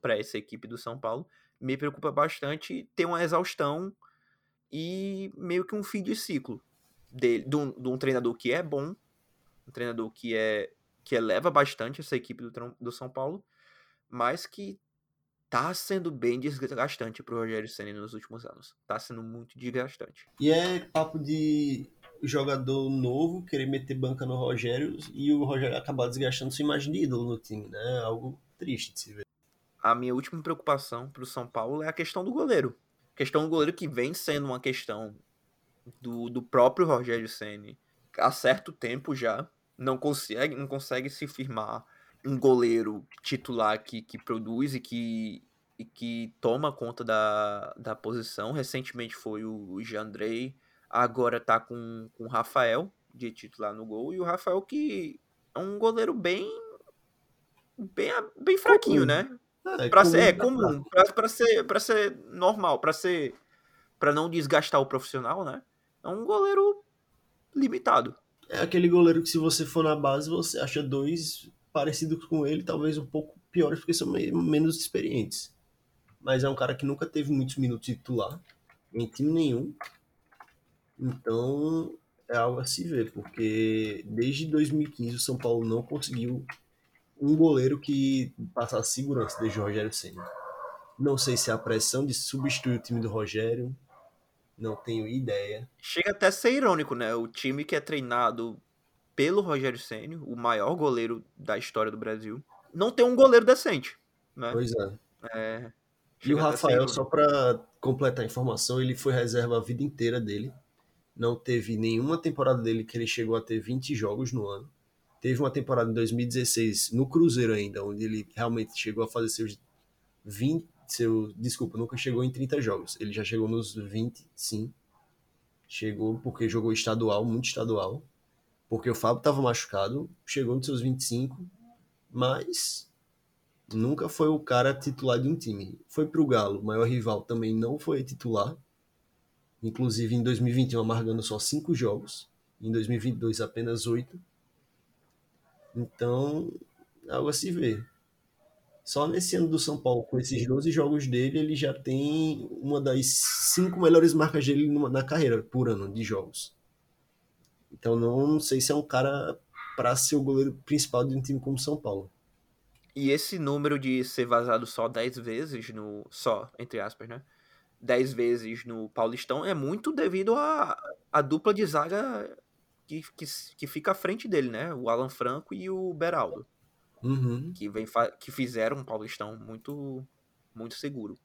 para essa equipe do São Paulo. Me preocupa bastante ter uma exaustão e meio que um fim de ciclo dele, de um, de um treinador que é bom, um treinador que é que eleva bastante essa equipe do, do São Paulo, mas que tá sendo bem desgastante pro Rogério Senna nos últimos anos. Tá sendo muito desgastante. E é papo de jogador novo querer meter banca no Rogério e o Rogério acabar desgastando sua imagem de ídolo no time, né? Algo triste de se ver. A minha última preocupação pro São Paulo é a questão do goleiro. A questão do goleiro que vem sendo uma questão do, do próprio Rogério Ceni há certo tempo já. Não consegue, não consegue se firmar um goleiro titular que, que produz e que, e que toma conta da, da posição. Recentemente foi o Jandrei, agora tá com, com o Rafael de titular no gol. E o Rafael que é um goleiro bem bem, bem fraquinho, comum. né? É, pra comum, ser, é comum, pra, pra, ser, pra ser normal, pra ser. para não desgastar o profissional, né? É um goleiro limitado. É aquele goleiro que se você for na base, você acha dois parecidos com ele, talvez um pouco piores, porque são menos experientes. Mas é um cara que nunca teve muitos minutos de titular em time nenhum. Então é algo a se ver, porque desde 2015 o São Paulo não conseguiu um goleiro que passasse segurança desde o Rogério Senna. Não sei se é a pressão de substituir o time do Rogério, não tenho ideia. Chega até a ser irônico, né? O time que é treinado pelo Rogério Senna, o maior goleiro da história do Brasil, não tem um goleiro decente, né? Pois é. é e o Rafael, só para completar a informação, ele foi reserva a vida inteira dele. Não teve nenhuma temporada dele que ele chegou a ter 20 jogos no ano. Teve uma temporada em 2016 no Cruzeiro ainda, onde ele realmente chegou a fazer seus 20, seu, desculpa, nunca chegou em 30 jogos. Ele já chegou nos 20, sim. Chegou porque jogou estadual, muito estadual. Porque o Fábio estava machucado, chegou nos seus 25, mas nunca foi o cara titular de um time. Foi para o Galo, maior rival, também não foi titular. Inclusive em 2021 amargando só 5 jogos, em 2022 apenas 8. Então, algo a se ver. Só nesse ano do São Paulo, com esses 12 jogos dele, ele já tem uma das cinco melhores marcas dele na carreira por ano de jogos. Então não sei se é um cara para ser o goleiro principal de um time como São Paulo. E esse número de ser vazado só 10 vezes no. Só, entre aspas, né? 10 vezes no Paulistão é muito devido à a, a, dupla de zaga que, que, que fica à frente dele, né? O Alan Franco e o Beraldo. Uhum. Que, vem que fizeram um Paulistão muito, muito seguro.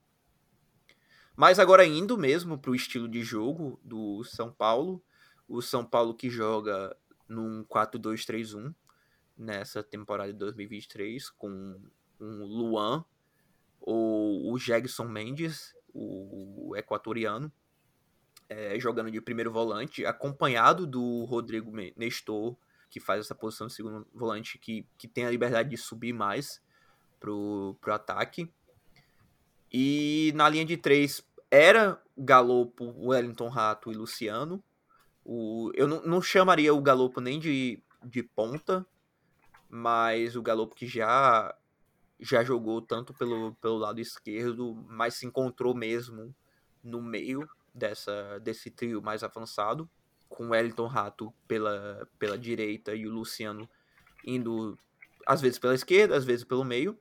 Mas agora indo mesmo para o estilo de jogo do São Paulo, o São Paulo que joga num 4-2-3-1 nessa temporada de 2023 com um Luan ou o Jegson Mendes, o equatoriano, é, jogando de primeiro volante, acompanhado do Rodrigo Nestor, que faz essa posição de segundo volante, que, que tem a liberdade de subir mais pro, pro ataque. E na linha de três era Galopo, Wellington Rato e Luciano. O, eu não, não chamaria o Galopo nem de, de ponta, mas o Galopo que já já jogou tanto pelo, pelo lado esquerdo, mas se encontrou mesmo no meio dessa desse trio mais avançado com o Wellington Rato pela, pela direita e o Luciano indo às vezes pela esquerda, às vezes pelo meio.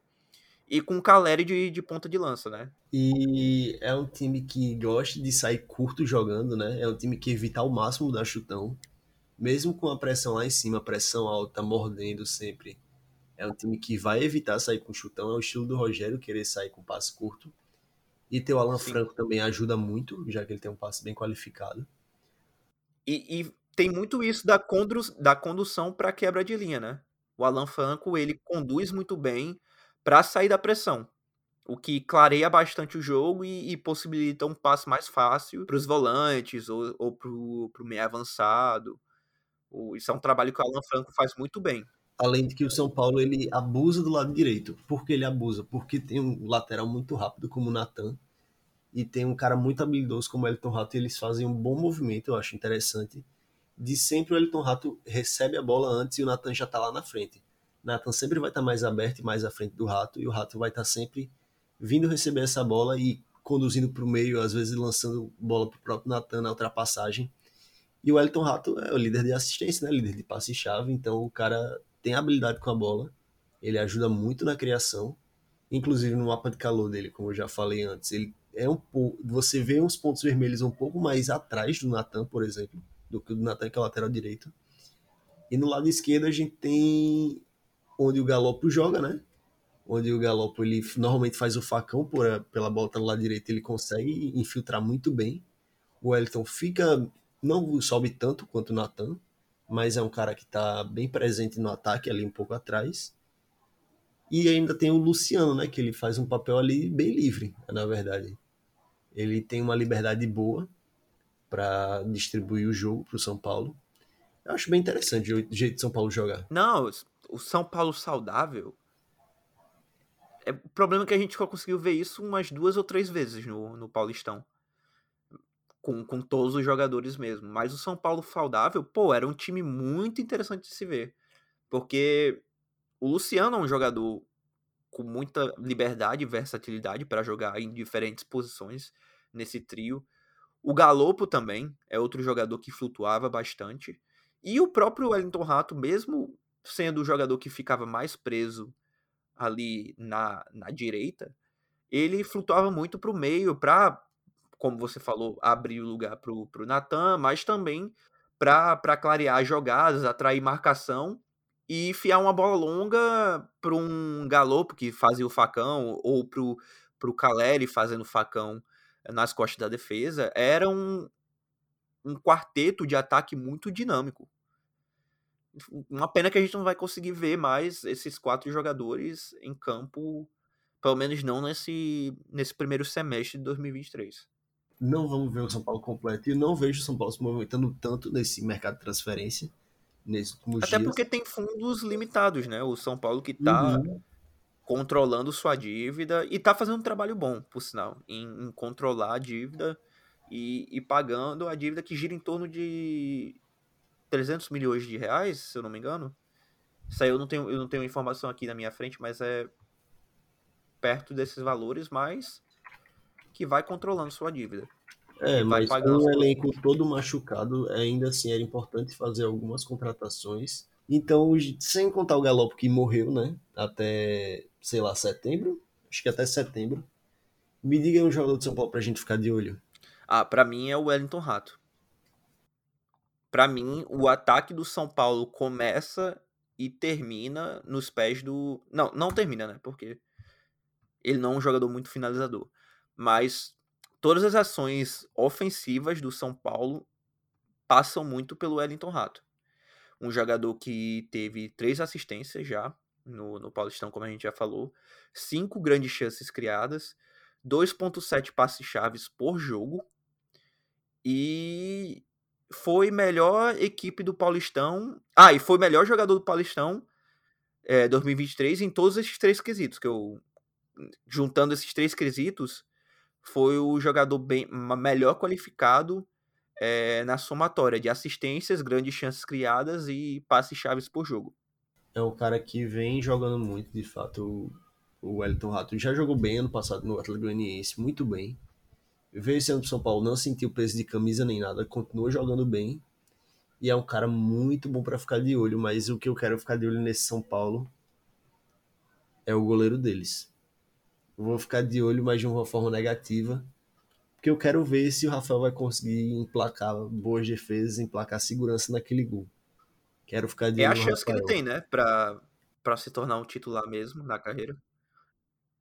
E com o Caleri de, de ponta de lança, né? E é um time que gosta de sair curto jogando, né? É um time que evita ao máximo dar chutão. Mesmo com a pressão lá em cima, pressão alta, mordendo sempre. É um time que vai evitar sair com chutão. É o estilo do Rogério, querer sair com passe curto. E ter o Alan Sim. Franco também ajuda muito, já que ele tem um passe bem qualificado. E, e tem muito isso da, condu da condução para quebra de linha, né? O Alan Franco, ele conduz muito bem para sair da pressão. O que clareia bastante o jogo e, e possibilita um passe mais fácil para os volantes ou, ou para o meio avançado. Isso é um trabalho que o Alan Franco faz muito bem. Além de que o São Paulo ele abusa do lado direito. Por que ele abusa? Porque tem um lateral muito rápido como o Natan e tem um cara muito habilidoso como o Elton Rato, e eles fazem um bom movimento, eu acho interessante. De sempre o Elton Rato recebe a bola antes e o Nathan já está lá na frente. Nathan sempre vai estar tá mais aberto e mais à frente do Rato, e o Rato vai estar tá sempre vindo receber essa bola e conduzindo para o meio, às vezes lançando bola para o próprio Natan na ultrapassagem. E o Elton Rato é o líder de assistência, né? líder de passe-chave, então o cara tem habilidade com a bola, ele ajuda muito na criação, inclusive no mapa de calor dele, como eu já falei antes, ele é um pouco, você vê uns pontos vermelhos um pouco mais atrás do Natan, por exemplo, do que o do Natan que é lateral direito. E no lado esquerdo a gente tem onde o Galopo joga, né? Onde o Galopo ele normalmente faz o facão por, pela bola no lado direito, ele consegue infiltrar muito bem. O Wellington fica não sobe tanto quanto o Natan, mas é um cara que está bem presente no ataque ali um pouco atrás. E ainda tem o Luciano, né, que ele faz um papel ali bem livre, na verdade. Ele tem uma liberdade boa para distribuir o jogo para o São Paulo. Eu acho bem interessante o jeito de São Paulo jogar. Não, o São Paulo saudável. É, o problema é que a gente só conseguiu ver isso umas duas ou três vezes no, no Paulistão. Com, com todos os jogadores mesmo. Mas o São Paulo saudável, pô, era um time muito interessante de se ver. Porque o Luciano é um jogador com muita liberdade e versatilidade para jogar em diferentes posições nesse trio. O Galopo também é outro jogador que flutuava bastante. E o próprio Wellington Rato, mesmo sendo o jogador que ficava mais preso ali na, na direita, ele flutuava muito para o meio, para, como você falou, abrir o lugar para o Natan, mas também para clarear jogadas, atrair marcação e enfiar uma bola longa para um Galopo que fazia o facão, ou para o Caleri fazendo facão nas costas da defesa. Era um, um quarteto de ataque muito dinâmico. Uma pena que a gente não vai conseguir ver mais esses quatro jogadores em campo, pelo menos não nesse, nesse primeiro semestre de 2023. Não vamos ver o São Paulo completo e não vejo o São Paulo se movimentando tanto nesse mercado de transferência nesses últimos Até dias. porque tem fundos limitados, né? O São Paulo que tá uhum. controlando sua dívida e tá fazendo um trabalho bom, por sinal, em, em controlar a dívida e, e, pagando a dívida que gira em torno de 300 milhões de reais, se eu não me engano. Isso aí eu não tenho, eu não tenho informação aqui na minha frente, mas é perto desses valores, mas que vai controlando sua dívida. É, mas com o elenco todo machucado, ainda assim era importante fazer algumas contratações. Então, sem contar o Galopo que morreu, né? Até, sei lá, setembro. Acho que até setembro. Me diga um jogador de São Paulo pra gente ficar de olho. Ah, pra mim é o Wellington Rato para mim, o ataque do São Paulo começa e termina nos pés do. Não, não termina, né? Porque ele não é um jogador muito finalizador. Mas todas as ações ofensivas do São Paulo passam muito pelo Wellington Rato. Um jogador que teve três assistências já no, no Paulistão, como a gente já falou, cinco grandes chances criadas, 2.7 passes chaves por jogo e foi melhor equipe do Paulistão. Ah, e foi melhor jogador do Paulistão é, 2023 em todos esses três quesitos. Que eu, juntando esses três quesitos, foi o jogador bem melhor qualificado é, na somatória de assistências, grandes chances criadas e passes chaves por jogo. É um cara que vem jogando muito, de fato. O Wellington Rato já jogou bem ano passado no Atlético Goianiense, muito bem veio esse ano pro São Paulo, não sentiu peso de camisa nem nada, continua jogando bem. E é um cara muito bom para ficar de olho, mas o que eu quero ficar de olho nesse São Paulo é o goleiro deles. Eu vou ficar de olho, mas de uma forma negativa, porque eu quero ver se o Rafael vai conseguir emplacar boas defesas, emplacar segurança naquele gol. Quero ficar de é olho. É a chance que ele tem, né, pra, pra se tornar um titular mesmo na carreira.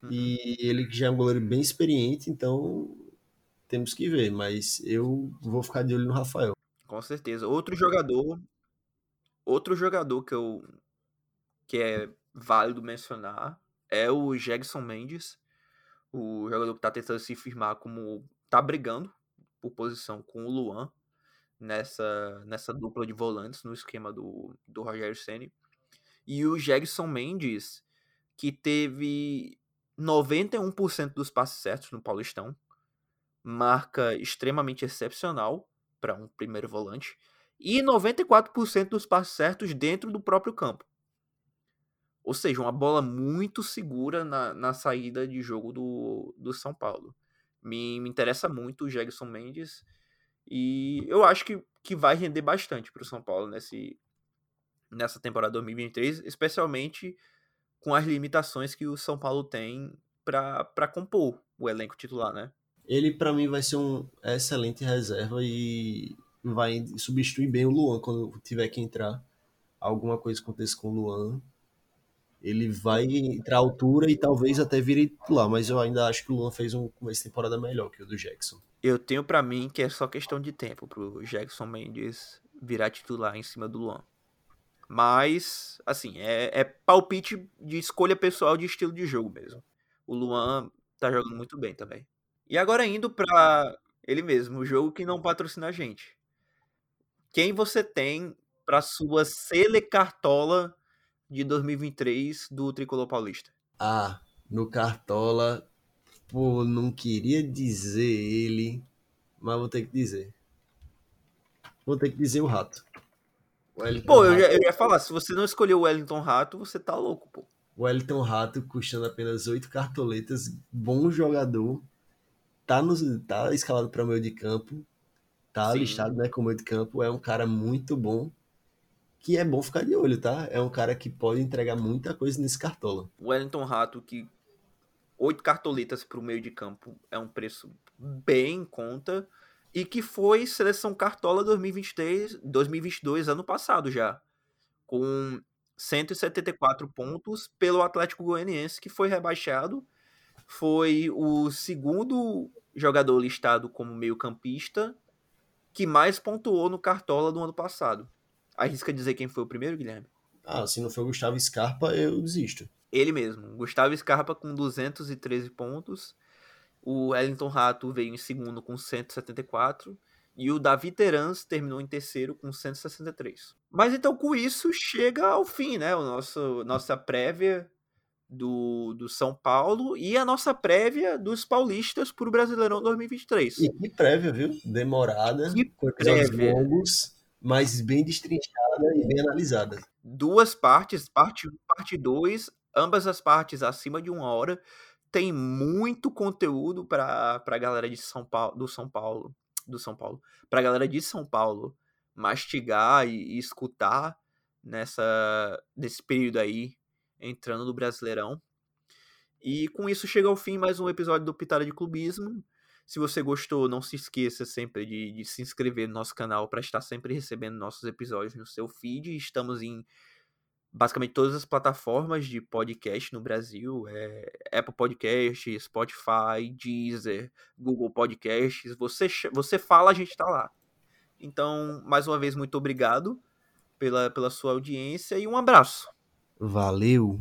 Uhum. E ele já é um goleiro bem experiente, então temos que ver, mas eu vou ficar de olho no Rafael. Com certeza. Outro jogador, outro jogador que eu que é válido mencionar é o Jegson Mendes, o jogador que está tentando se firmar como tá brigando por posição com o Luan nessa nessa dupla de volantes no esquema do, do Rogério Ceni. E o Jegson Mendes que teve 91% dos passes certos no Paulistão, marca extremamente excepcional para um primeiro volante e 94% dos passos certos dentro do próprio campo. Ou seja, uma bola muito segura na, na saída de jogo do, do São Paulo. Me, me interessa muito o Jackson Mendes. E eu acho que, que vai render bastante para o São Paulo nesse, nessa temporada 2023, especialmente com as limitações que o São Paulo tem para compor o elenco titular, né? Ele, para mim, vai ser um excelente reserva e vai substituir bem o Luan quando tiver que entrar. Alguma coisa aconteça com o Luan. Ele vai entrar à altura e talvez até vire titular, mas eu ainda acho que o Luan fez um começo de temporada melhor que o do Jackson. Eu tenho para mim que é só questão de tempo pro Jackson Mendes virar titular em cima do Luan. Mas, assim, é, é palpite de escolha pessoal de estilo de jogo mesmo. O Luan tá jogando muito bem também. E agora indo para ele mesmo, o jogo que não patrocina a gente. Quem você tem para sua Sele Cartola de 2023 do Tricolor Paulista? Ah, no Cartola, pô, não queria dizer ele, mas vou ter que dizer. Vou ter que dizer o Rato. O pô, eu, eu ia falar, se você não escolheu o Wellington Rato, você tá louco, pô. O Wellington Rato custando apenas oito cartoletas, bom jogador, tá, no, tá escalado para o meio de campo, tá Sim. listado né, como meio de campo, é um cara muito bom, que é bom ficar de olho, tá? É um cara que pode entregar muita coisa nesse cartola. Wellington Rato, que oito cartoletas para o meio de campo é um preço bem em conta, e que foi seleção cartola 2023, 2022, ano passado já, com 174 pontos pelo Atlético Goianiense, que foi rebaixado. Foi o segundo jogador listado como meio-campista que mais pontuou no Cartola do ano passado. Arrisca dizer quem foi o primeiro, Guilherme? Ah, se não foi o Gustavo Scarpa, eu desisto. Ele mesmo. Gustavo Scarpa com 213 pontos. O Wellington Rato veio em segundo com 174 e o Davi Terans terminou em terceiro com 163. Mas então com isso chega ao fim, né? O nosso nossa prévia do, do São Paulo e a nossa prévia dos paulistas para o Brasileirão 2023. E que prévia, viu? Demorada, que prévia. longos, mas bem destrinchada e bem analisada. Duas partes, parte 1 parte 2, ambas as partes acima de uma hora. Tem muito conteúdo para a galera de São Paulo, do São Paulo do São Paulo, para a galera de São Paulo mastigar e, e, escutar nessa nesse período aí entrando no Brasileirão. E com isso chega ao fim mais um episódio do Pitada de Clubismo. Se você gostou, não se esqueça sempre de, de se inscrever no nosso canal para estar sempre recebendo nossos episódios no seu feed. Estamos em basicamente todas as plataformas de podcast no Brasil, é Apple Podcast, Spotify, Deezer, Google Podcasts, você, você fala, a gente está lá. Então, mais uma vez, muito obrigado pela, pela sua audiência e um abraço. Valeu!